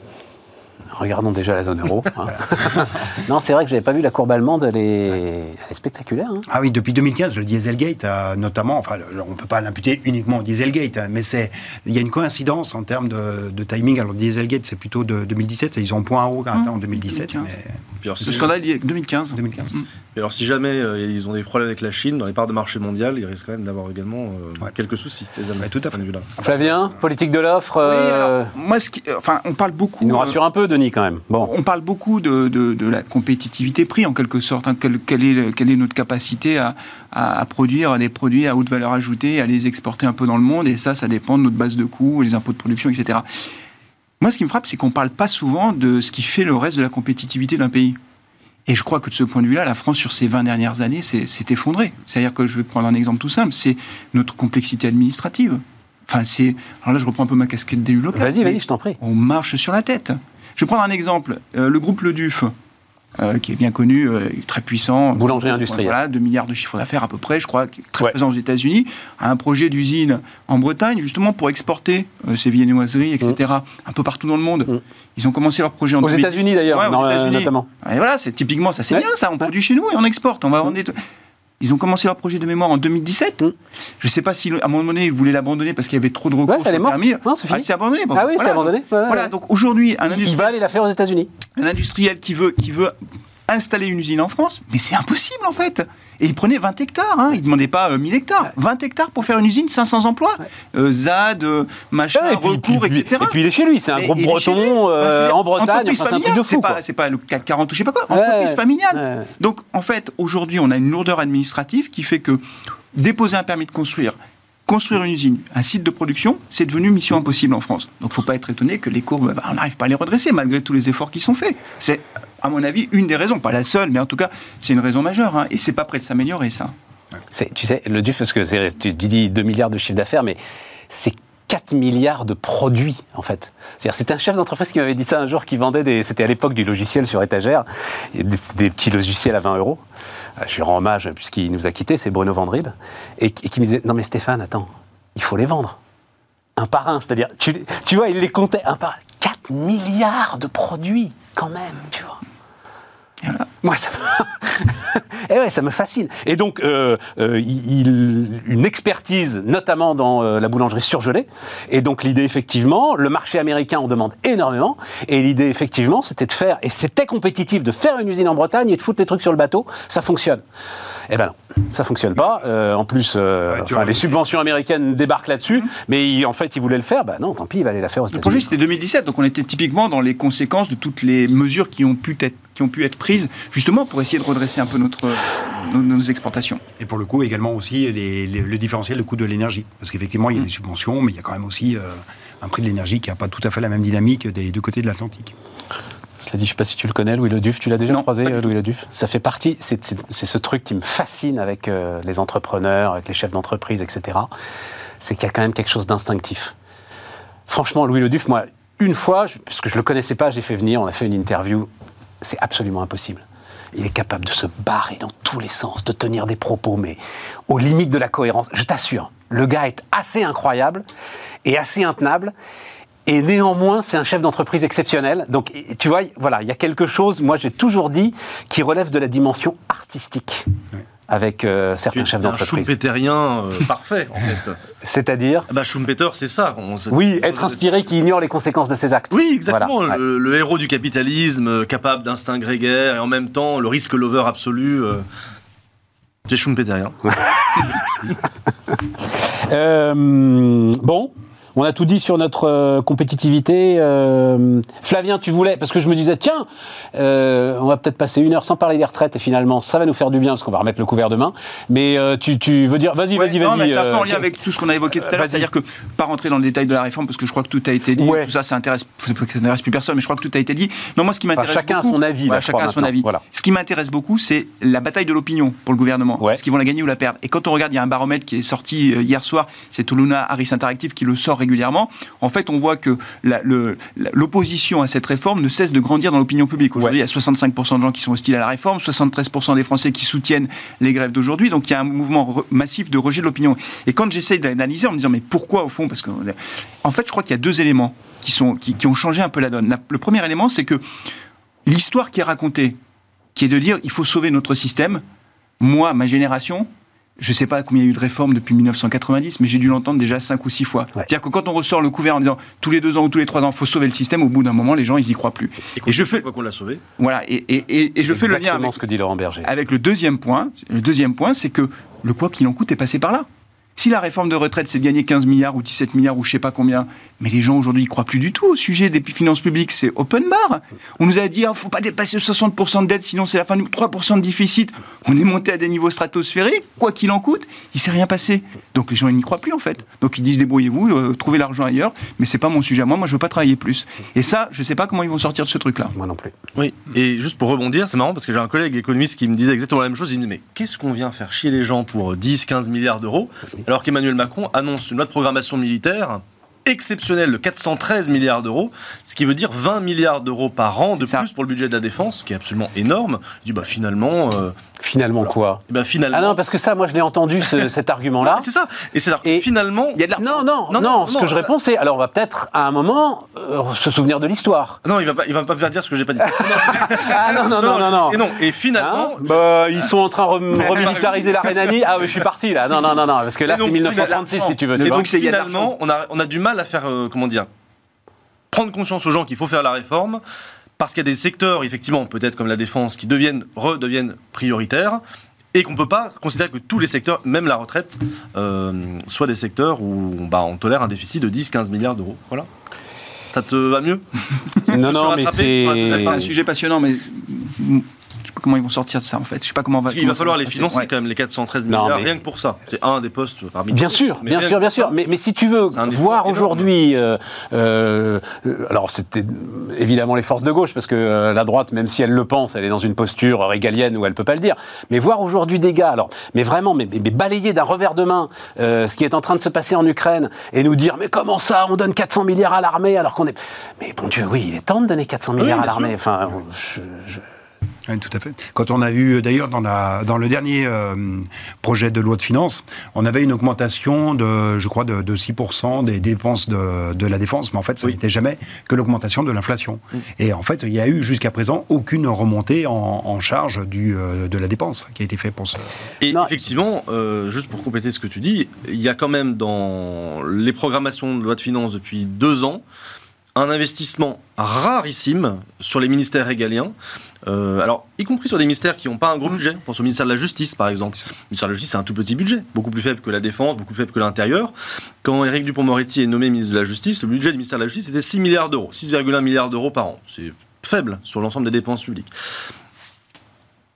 Regardons déjà la zone euro. hein. non, c'est vrai que j'avais pas vu la courbe allemande, elle est, elle est spectaculaire. hein. Ah oui, depuis 2015, le Dieselgate, euh, notamment, enfin, on ne peut pas l'imputer uniquement au Dieselgate, hein, mais c'est, il y a une coïncidence en termes de, de timing. Alors, Dieselgate, c'est plutôt de 2017, ils ont point haut en 2017, 2015. mais Alors, Le si, scandale il est 2015. 2015. et alors, si jamais euh, ils ont des problèmes avec la Chine, dans les parts de marché mondiales, ils risquent quand même d'avoir également euh, Ouais. quelques soucis, les Allemands, Ouais, tout à fait. vue-là. Flavien, politique de l'offre, euh, alors, moi, ce qui, enfin, on parle beaucoup. il nous euh, rassure un peu, Denis, quand même. Bon. On parle beaucoup de, de- de la compétitivité prix, en quelque sorte. hein. Quelle, quelle est, le- quelle est notre capacité à, à- à produire des produits à haute valeur ajoutée, à les exporter un peu dans le monde Et ça, ça dépend de notre base de coûts, les impôts de production, etc. Moi, ce qui me frappe, c'est qu'on ne parle pas souvent de ce qui fait le reste de la compétitivité d'un pays. Et je crois que de ce point de vue-là, la France, sur ces 20 dernières années, s'est effondrée. C'est-à-dire que je vais prendre un exemple tout simple, c'est notre complexité administrative. Enfin, c'est. Alors là, je reprends un peu ma casquette d'élu local. Vas-y, vas-y, je t'en prie. on marche sur la tête. Je vais prendre un exemple. Euh, le groupe Le Duf, euh, qui est bien connu, euh, très puissant. Boulangerie industrielle. Voilà, 2 milliards de chiffre d'affaires à peu près, je crois, est très Ouais. présent aux États-Unis, a un projet d'usine en Bretagne, justement pour exporter euh, ses viennoiseries, etc., un peu partout dans le monde. Mm. Ils ont commencé leur projet en Aux 2010. États-Unis d'ailleurs, Ouais, euh, États-Unis. notamment. Et voilà, c'est typiquement, ça c'est Ouais. bien ça, on produit chez nous et on exporte. On va Mm. vendre des- Ils ont commencé leur projet de mémoire en 2017. Mm. Je ne sais pas si, à un moment donné, ils voulaient l'abandonner parce qu'il y avait trop de recours Ouais, elle est morte. Non, c'est fini. Ah, c'est abandonné. Ah oui, c'est abandonné. Ouais, voilà, ouais. donc aujourd'hui, un Il industriel va aller la faire aux États-Unis. un industriel qui veut, qui veut installer une usine en France, mais c'est impossible en fait. Et il prenait 20 hectares, hein. il ne demandait pas euh, 1000 hectares. 20 hectares pour faire une usine, 500 emplois. Euh, ZAD, euh, machin, Ouais, et, puis, recours, puis- etc. et puis il est chez lui, c'est un groupe breton euh, en Bretagne, entreprise enfin, c'est un truc familiale, de c'est fou. pas, quoi. c'est pas le CAC 40 ou je sais pas quoi, entreprise ouais. familiale. Ouais. Donc en fait, aujourd'hui, on a une lourdeur administrative qui fait que déposer un permis de construire, construire une usine, un site de production, c'est devenu mission impossible en France. Donc il ne faut pas être étonné que les courbes, bah, on n'arrive pas à les redresser malgré tous les efforts qui sont faits. C'est, à mon avis, une des raisons, pas la seule, mais en tout cas, c'est une raison majeure. hein. et c'est pas prêt de s'améliorer, ça. C'est- Tu sais, le DUF, parce que c'est- tu dis 2 milliards de chiffre d'affaires, mais c'est 4 milliards de produits, en fait. C'était un chef d'entreprise qui m'avait dit ça un jour, qui vendait des. C'était à l'époque du logiciel sur étagère, des, petits logiciels à 20 euros. Euh, Je lui rends hommage, puisqu'il nous a quittés, c'est Bruno Vandrib, et, et qui me disait Non, mais Stéphane, attends, il faut les vendre. Un par un, c'est-à-dire, tu, tu vois, il les comptait un par 4 milliards de produits, quand même, tu vois. Moi, ça me... Eh ouais, ça me fascine. Et donc, euh, euh, une expertise, notamment dans euh, la boulangerie surgelée. Et donc, l'idée, effectivement, le marché américain en demande énormément. Et l'idée, effectivement, c'était de faire, et c'était compétitif, de faire une usine en Bretagne et de foutre les trucs sur le bateau. Ça fonctionne. Eh ben non, ça fonctionne pas. Euh, en plus, euh, Ouais, vois, les subventions américaines débarquent là-dessus. Mais il- en fait, il voulait le faire. Ben non, tant pis, il va aller la faire aux Le projet, États-Unis. c'était 2017, donc on était typiquement dans les conséquences de toutes les mesures qui ont pu être, qui ont pu être prises, justement pour essayer de redresser un peu notre, nos, nos exportations. Et pour le coup, également aussi les- les- le différentiel, le coût de l'énergie. Parce qu'effectivement, il y a des subventions, mais il y a quand même aussi euh, un prix de l'énergie qui n'a pas tout à fait la même dynamique des deux côtés de l'Atlantique. Cela dit, je ne sais pas si tu le connais, Louis Leduf. Tu l'as déjà Non, croisé, euh. Louis Leduf Ça fait partie, c'est ce truc qui me fascine avec euh, les entrepreneurs, avec les chefs d'entreprise, etc. C'est qu'il y a quand même quelque chose d'instinctif. Franchement, Louis Leduf, moi, une fois, je- parce que je ne le connaissais pas, j'ai fait venir, on a fait une interview. C'est absolument impossible. Il est capable de se barrer dans tous les sens, de tenir des propos, mais aux limites de la cohérence. Je t'assure, le gars est assez incroyable et assez intenable. Et néanmoins, c'est un chef d'entreprise exceptionnel. Donc, tu vois, voilà, il y a quelque chose, moi j'ai toujours dit, qui relève de la dimension artistique avec euh, certains chefs un d'entreprise. Schumpeterien euh, parfait, en fait. C'est-à-dire, Ah Bah, Schumpeter, c'est ça. On- c'est- oui, être inspiré qui ignore les conséquences de ses actes. Oui, exactement. Voilà, ouais. le, héros du capitalisme, euh, capable d'instinct grégaire et en même temps le risque lover absolu. Es Schumpeterien. Bon. On a tout dit sur notre euh, compétitivité. Euh, Flavien, tu voulais, parce que je me disais, tiens, euh, on va peut-être passer une heure sans parler des retraites, et finalement, ça va nous faire du bien, parce qu'on va remettre le couvert demain. Mais tu, tu veux dire, vas-y, Ouais, vas-y, non, vas-y. mais c'est un peu en lien avec tout ce qu'on a évoqué tout à l'heure, c'est-à-dire que pas rentrer dans le détail de la réforme parce que je crois que tout a été dit, Ouais. tout ça, ça intéresse, c'est pas que ça n'intéresse plus personne, mais je crois que tout a été dit. Non, moi, ce qui m'intéresse Enfin, chacun a son avis, là, chacun a son avis. Voilà. Ce qui m'intéresse beaucoup, c'est la bataille de l'opinion pour le gouvernement. Est-ce qu'ils vont la gagner ou la perdre Et quand on regarde, il y a un baromètre qui est sorti hier soir, c'est Tuluna Harris Interactive qui le sort régulièrement. En fait, on voit que l'opposition à cette réforme ne cesse de grandir dans l'opinion publique. Aujourd'hui, Ouais. il y a 65% de gens qui sont hostiles à la réforme, 73% des Français qui soutiennent les grèves d'aujourd'hui. Donc il y a un mouvement massif de rejet de l'opinion. Et quand j'essaye d'analyser en me disant mais pourquoi au fond Parce que en fait, je crois qu'il y a deux éléments qui, sont, qui, qui ont changé un peu la donne. La- le premier élément, c'est que l'histoire qui est racontée, qui est de dire il faut sauver notre système, moi, ma génération, je ne sais pas combien il y a eu de réformes depuis 1990, mais j'ai dû l'entendre déjà cinq ou six fois. C'est-à-dire que quand on ressort le couvert en disant tous les deux ans ou tous les trois ans, il faut sauver le système, au bout d'un moment, les gens, ils y croient plus. Et je fais, Une fois qu'on l'a sauvé. voilà, et, et- et- et je fais le lien exactement avec, ce que dit Laurent Berger. avec le deuxième point. Le deuxième point, c'est que le quoi qu'il en coûte est passé par là. Si la réforme de retraite, c'est de gagner 15 milliards ou 17 milliards ou je sais pas combien, mais les gens aujourd'hui, ils croient plus du tout au sujet des finances publiques, c'est open bar. On nous a dit, il faut pas dépasser 60% de dette, sinon c'est la fin du 3% de déficit. On est monté à des niveaux stratosphériques, quoi qu'il en coûte, il s'est rien passé. Donc les gens, ils n'y croient plus en fait. Donc ils disent, débrouillez-vous, euh, trouvez l'argent ailleurs, mais c'est pas mon sujet à moi, moi je veux pas travailler plus. Et ça, je sais pas comment ils vont sortir de ce truc-là. Moi non plus. Oui, et juste pour rebondir, c'est marrant parce que j'ai un collègue économiste qui me disait exactement la même chose. Il me dit Mais qu'est-ce qu'on vient faire chier les gens pour 10, 15 milliards d'euros? Alors qu'Emmanuel Macron annonce une loi de programmation militaire exceptionnel de 413 milliards d'euros, ce qui veut dire 20 milliards d'euros par an de ça. plus pour le budget de la défense, ce qui est absolument énorme. Il dit bah finalement, euh, Finalement quoi eh ben, finalement. Ah non, parce que ça, moi je l'ai entendu ce- cet argument-là. c'est ça. Et c'est Et- finalement, Il y a de la Non, non, non, Non, non, ce non, que je réponds, c'est alors on va peut-être à un moment euh, se souvenir de l'histoire. non, il va pas, il va pas me faire dire ce que j'ai pas dit. Ah non, non, non, non, non. Et non. Et finalement, Hein bah, ils sont en train de rem- remilitariser la Rhénanie. Ah, oui, je suis parti là. Non, non, non, non, parce que là, c'est 1936 si tu veux. Et donc finalement, on a, on a du mal à faire, euh, comment dire, prendre conscience aux gens qu'il faut faire la réforme, parce qu'il y a des secteurs, effectivement, peut-être comme la défense, qui deviennent, redeviennent prioritaires, et qu'on ne peut pas considérer que tous les secteurs, même la retraite, euh, soient des secteurs où bah, on tolère un déficit de 10-15 milliards d'euros. Voilà. Ça te va mieux? Non, non, mais C'est un sujet passionnant, mais mm, comment ils vont sortir de ça en fait. Je sais pas comment on va. Qu'il va falloir les financer Ouais. quand même, les 413 Non, milliards, mais- rien que pour ça. C'est un des postes parmi Bien d'autres, sûr, mais bien sûr, bien sûr. Mais, mais si tu veux voir aujourd'hui, euh, euh, euh, alors c'était évidemment les forces de gauche, parce que euh, la droite, même si elle le pense, elle est dans une posture régalienne où elle peut pas le dire. Mais voir aujourd'hui des gars, alors, mais vraiment, mais, mais balayer d'un revers de main euh, ce qui est en train de se passer en Ukraine et nous dire, mais comment ça, on donne 400 milliards à l'armée alors qu'on est. Mais bon Dieu, oui, il est temps de donner 400 milliards à l'armée. Enfin, je- je- Oui, tout à fait. Quand on a vu, d'ailleurs, dans, la, dans le dernier euh, projet de loi de finances, on avait une augmentation de, je crois, de, de 6% des dépenses de, de la défense, mais en fait, ça Oui. n'était jamais que l'augmentation de l'inflation. Et en fait, il y a eu jusqu'à présent aucune remontée en, en charge du, euh, de la dépense qui a été faite pour ça. Et Non. effectivement, euh, juste pour compléter ce que tu dis, il y a quand même dans les programmations de loi de finances depuis deux ans un investissement rarissime sur les ministères régaliens. Euh, alors, y compris sur des ministères qui n'ont pas un gros budget. Je pense au ministère de la Justice, par exemple. Le ministère de la Justice, c'est un tout petit budget, beaucoup plus faible que la Défense, beaucoup plus faible que l'Intérieur. Quand Éric Dupont-Moretti est nommé ministre de la Justice, le budget du ministère de la Justice était 6 milliards d'euros, 6,1 milliards d'euros par an. C'est faible sur l'ensemble des dépenses publiques.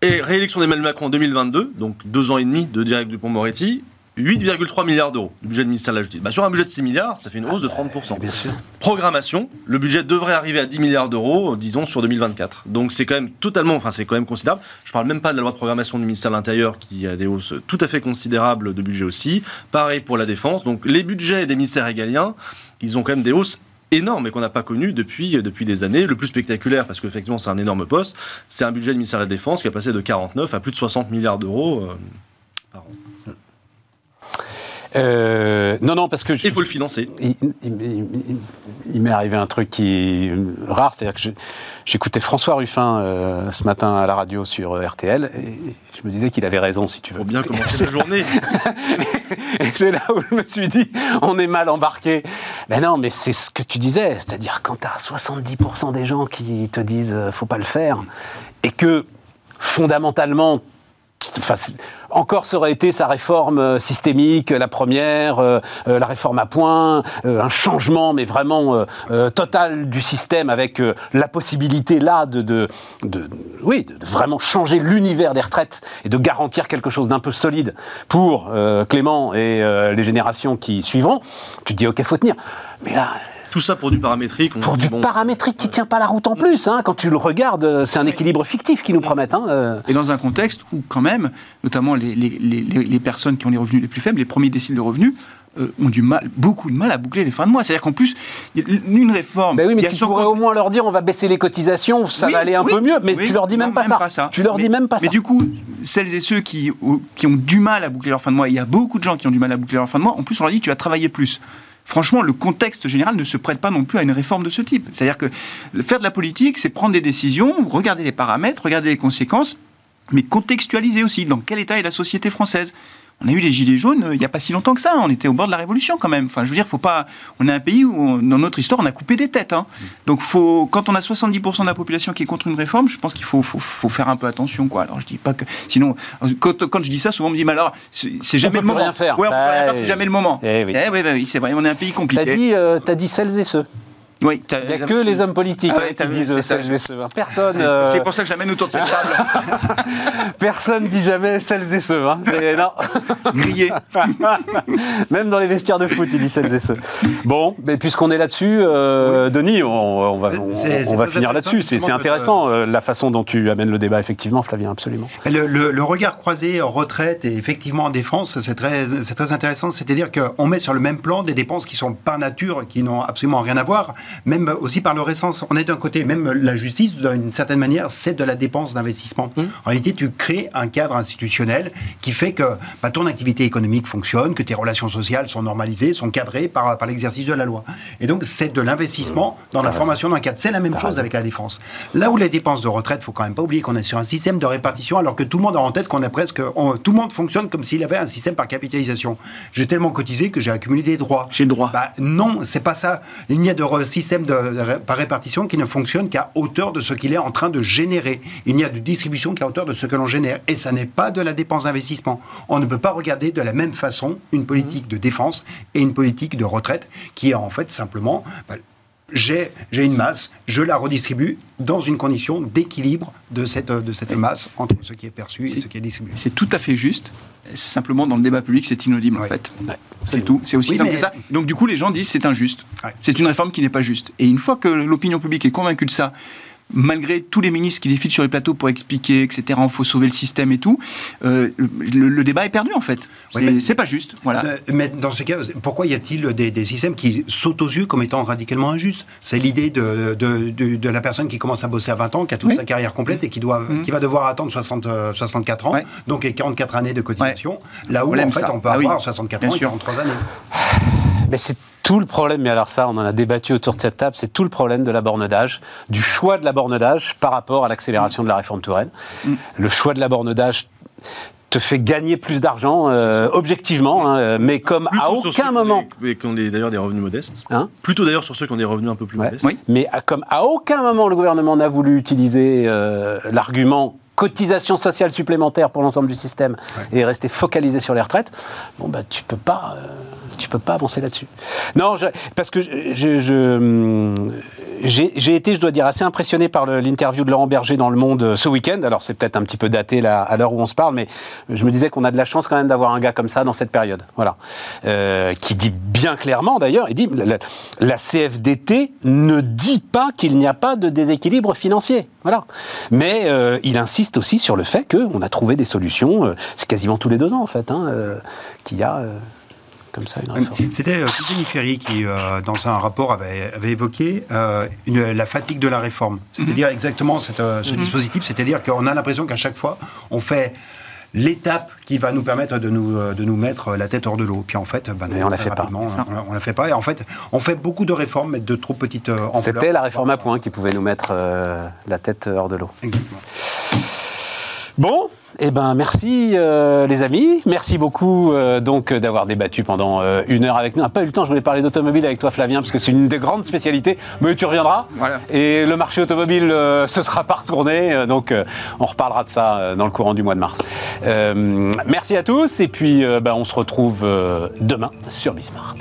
Et réélection d'Emmanuel Macron en 2022, donc deux ans et demi de Direct Dupont-Moretti, 8,3 milliards d'euros du budget du ministère de la Justice. Bah, sur un budget de 6 milliards, ça fait une hausse de 30%. bien sûr. Programmation, le budget devrait arriver à 10 milliards d'euros, disons, sur 2024. Donc c'est quand même totalement, enfin c'est quand même considérable. Je parle même pas de la loi de programmation du ministère de l'Intérieur qui a des hausses tout à fait considérables de budget aussi. Pareil pour la défense. Donc les budgets des ministères régaliens, ils ont quand même des hausses énormes et qu'on n'a pas connues depuis, depuis des années. Le plus spectaculaire, parce qu'effectivement c'est un énorme poste, c'est un budget du ministère de la Défense qui a passé de 49 à plus de 60 milliards d'euros euh, par an. Euh, non, non, parce que. je- il faut le financer. il, il- il- il- il m'est arrivé un truc qui est rare, c'est-à-dire que j'écoutais François Ruffin euh, ce matin à la radio sur euh, RTL et je me disais qu'il avait raison, si tu veux. Pour bien commencer la journée. Et c'est là où je me suis dit, on est mal embarqué. Ben non, mais c'est ce que tu disais, c'est-à-dire quand tu as 70% des gens qui te disent faut pas le faire, et que fondamentalement, enfin, encore ça aurait été sa réforme euh, systémique, la première, euh, euh, la réforme à points, euh, un changement, mais vraiment euh, euh, total du système, avec la possibilité là de, de, de- oui, de, vraiment changer l'univers des retraites et de garantir quelque chose d'un peu solide pour Clément et les générations qui suivront. Tu te dis ok, faut tenir. Mais là, Tout ça pour du paramétrique. on pour dit, du bon, paramétrique qui tient pas la route en plus, hein, quand tu le regardes, euh, c'est un équilibre fictif qu'ils nous promettent. Hein, euh. Et dans un contexte où, quand même, notamment les, les- les- personnes qui ont les revenus les plus faibles, les premiers déciles de revenus, euh, ont du mal, beaucoup de mal à boucler les fins de mois. C'est-à-dire qu'en plus, une réforme. Ben oui, mais tu pourrais au moins leur dire on va baisser les cotisations, ça Oui, va aller un oui, peu mieux, mais oui, tu leur dis même, non, pas, ça. Tu leur mais, dis même pas mais ça. du coup, celles et ceux qui, qui ont du mal à boucler leur fin de mois, il y a beaucoup de gens qui ont du mal à boucler leur fin de mois, en plus on leur dit tu vas travailler plus. Franchement, le contexte général ne se prête pas non plus à une réforme de ce type. C'est-à-dire que faire de la politique, c'est prendre des décisions, regarder les paramètres, regarder les conséquences, mais contextualiser aussi dans quel état est la société française. On a eu les gilets jaunes euh, il n'y a pas si longtemps que ça. On était au bord de la révolution quand même. Enfin, je veux dire, faut pas. On est un pays où, on- dans notre histoire, on a coupé des têtes. hein. Donc, faut, quand on a 70% de la population qui est contre une réforme, je pense qu'il faut, faut, faut faire un peu attention, quoi. Alors, je dis pas que. Sinon, quand, quand je dis ça, souvent on me dit, mais alors, c'est c'est jamais le moment. Ouais, on peut Bah, rien faire, c'est jamais le moment. eh oui. Eh oui, bah oui, c'est vrai. On est un pays compliqué. T'as dit, euh, t'as dit celles et ceux. Oui, Il n'y a que les hommes politiques Ah ouais, qui disent celles et ceux. Personne, C'est euh, c'est pour ça que j'amène autour de cette table. personne dit jamais celles et ceux. hein. C'est- non. Grillé. Même dans les vestiaires de foot, il dit celles et ceux. Bon, mais puisqu'on est là-dessus, euh, Denis, on, on va, on, va finir là-dessus. C'est intéressant euh, la façon dont tu amènes le débat, effectivement, Flavien, absolument. Le, le- le regard croisé en retraite et effectivement en défense, c'est très, c'est très intéressant. C'est-à-dire qu'on met sur le même plan des dépenses qui sont par nature, qui n'ont absolument rien à voir, même aussi par leur essence. On est d'un côté, même la justice, d'une certaine manière, c'est de la dépense d'investissement. En réalité, tu crées un cadre institutionnel qui fait que bah, ton activité économique fonctionne, que tes relations sociales sont normalisées, sont cadrées par, par l'exercice de la loi. Et donc, c'est de l'investissement dans la formation d'un cadre. C'est la même chose avec la défense. Là où les dépenses de retraite, faut quand même pas oublier qu'on est sur un système de répartition, alors que tout le monde a en tête qu'on est presque, on- tout le monde fonctionne comme s'il avait un système par capitalisation. J'ai tellement cotisé que j'ai accumulé des droits. J'ai droit. Bah, non, c'est pas ça. Il n'y a de système de, par répartition qui ne fonctionne qu'à hauteur de ce qu'il est en train de générer. Il n'y a de distribution qu'à hauteur de ce que l'on génère. Et ça n'est pas de la dépense d'investissement. On ne peut pas regarder de la même façon une politique de défense et une politique de retraite qui est en fait simplement. bah, j'ai une masse, je la redistribue dans une condition d'équilibre de cette, de cette masse entre ce qui est perçu et ce qui est distribué. C'est tout à fait juste. Simplement, dans le débat public, c'est inaudible, en fait. Ouais. C'est tout. C'est aussi Oui, simple mais- que ça. Donc, du coup, les gens disent c'est injuste. Ouais. C'est une réforme qui n'est pas juste. Et une fois que l'opinion publique est convaincue de ça, malgré tous les ministres qui défilent sur les plateaux pour expliquer, etc., il faut sauver le système et tout, euh, le, le débat est perdu, en fait. C'est pas juste. Voilà. Euh, Mais dans ce cas, pourquoi y a-t-il des, des systèmes qui sautent aux yeux comme étant radicalement injustes? C'est l'idée de, de, de- de la personne qui commence à bosser à 20 ans, qui a toute Oui. sa carrière complète et qui, doit, Mhm. qui va devoir attendre 60, euh, 64 ans, Ouais. donc et 44 années de cotisation, là où On en fait ça. on peut Ah oui, avoir 64 bien ans et sûr. 43 années. Mais c'est tout le problème, mais alors ça, on en a débattu autour de cette table, c'est tout le problème de la borne d'âge, du choix de la borne d'âge par rapport à l'accélération de la réforme Touraine. Le choix de la borne d'âge te fait gagner plus d'argent, euh, objectivement, hein, mais comme à Plutôt sur ceux aucun qui ont moment. des- qui ont d'ailleurs des revenus modestes. Hein Plutôt d'ailleurs sur ceux qui ont des revenus un peu plus Ouais. modestes. Oui. Mais à- comme à aucun moment le gouvernement n'a voulu utiliser euh, l'argument cotisation sociale supplémentaire pour l'ensemble du système et rester focalisé sur les retraites, bon bah tu peux pas, euh, tu peux pas avancer là-dessus. Non, parce que hum, j'ai été, je dois dire, assez impressionné par l'interview de Laurent Berger dans Le Monde euh, ce week-end. Alors c'est peut-être un petit peu daté à l'heure où on se parle, mais je me disais qu'on a de la chance quand même d'avoir un gars comme ça dans cette période. Voilà, Euh, qui dit bien clairement d'ailleurs, il dit la, CFDT ne dit pas qu'il n'y a pas de déséquilibre financier. Voilà, mais euh, il insiste aussi sur le fait qu'on a trouvé des solutions. c'est quasiment tous les deux ans en fait hein, qu'il y a comme ça une réforme. C'était euh, Cousine Ferry qui, euh, dans un rapport, avait, avait évoqué euh, une- la fatigue de la réforme. C'est-à-dire exactement cette, euh, ce dispositif, c'est-à-dire qu'on a l'impression qu'à chaque fois, on fait l'étape qui va nous permettre de nous, euh, de nous mettre la tête hors de l'eau. Puis en fait, bah non, on la très fait pas. On, la- on la fait pas. Et en fait, on fait beaucoup de réformes, mais de trop petites euh, ampleurs. C'était la réforme à point qui pouvait nous mettre euh, la tête hors de l'eau. Exactement. Bon, eh ben merci euh, les amis, merci beaucoup euh, donc d'avoir débattu pendant euh, une heure avec nous. On n'a pas eu le temps, je voulais parler d'automobile avec toi Flavien parce que c'est une des grandes spécialités, mais tu reviendras. Voilà. Et le marché automobile euh, ce sera pas retourné, donc euh, on reparlera de ça euh, dans le courant du mois de mars. Euh, merci à tous et puis euh, ben, on se retrouve euh, demain sur Bismart.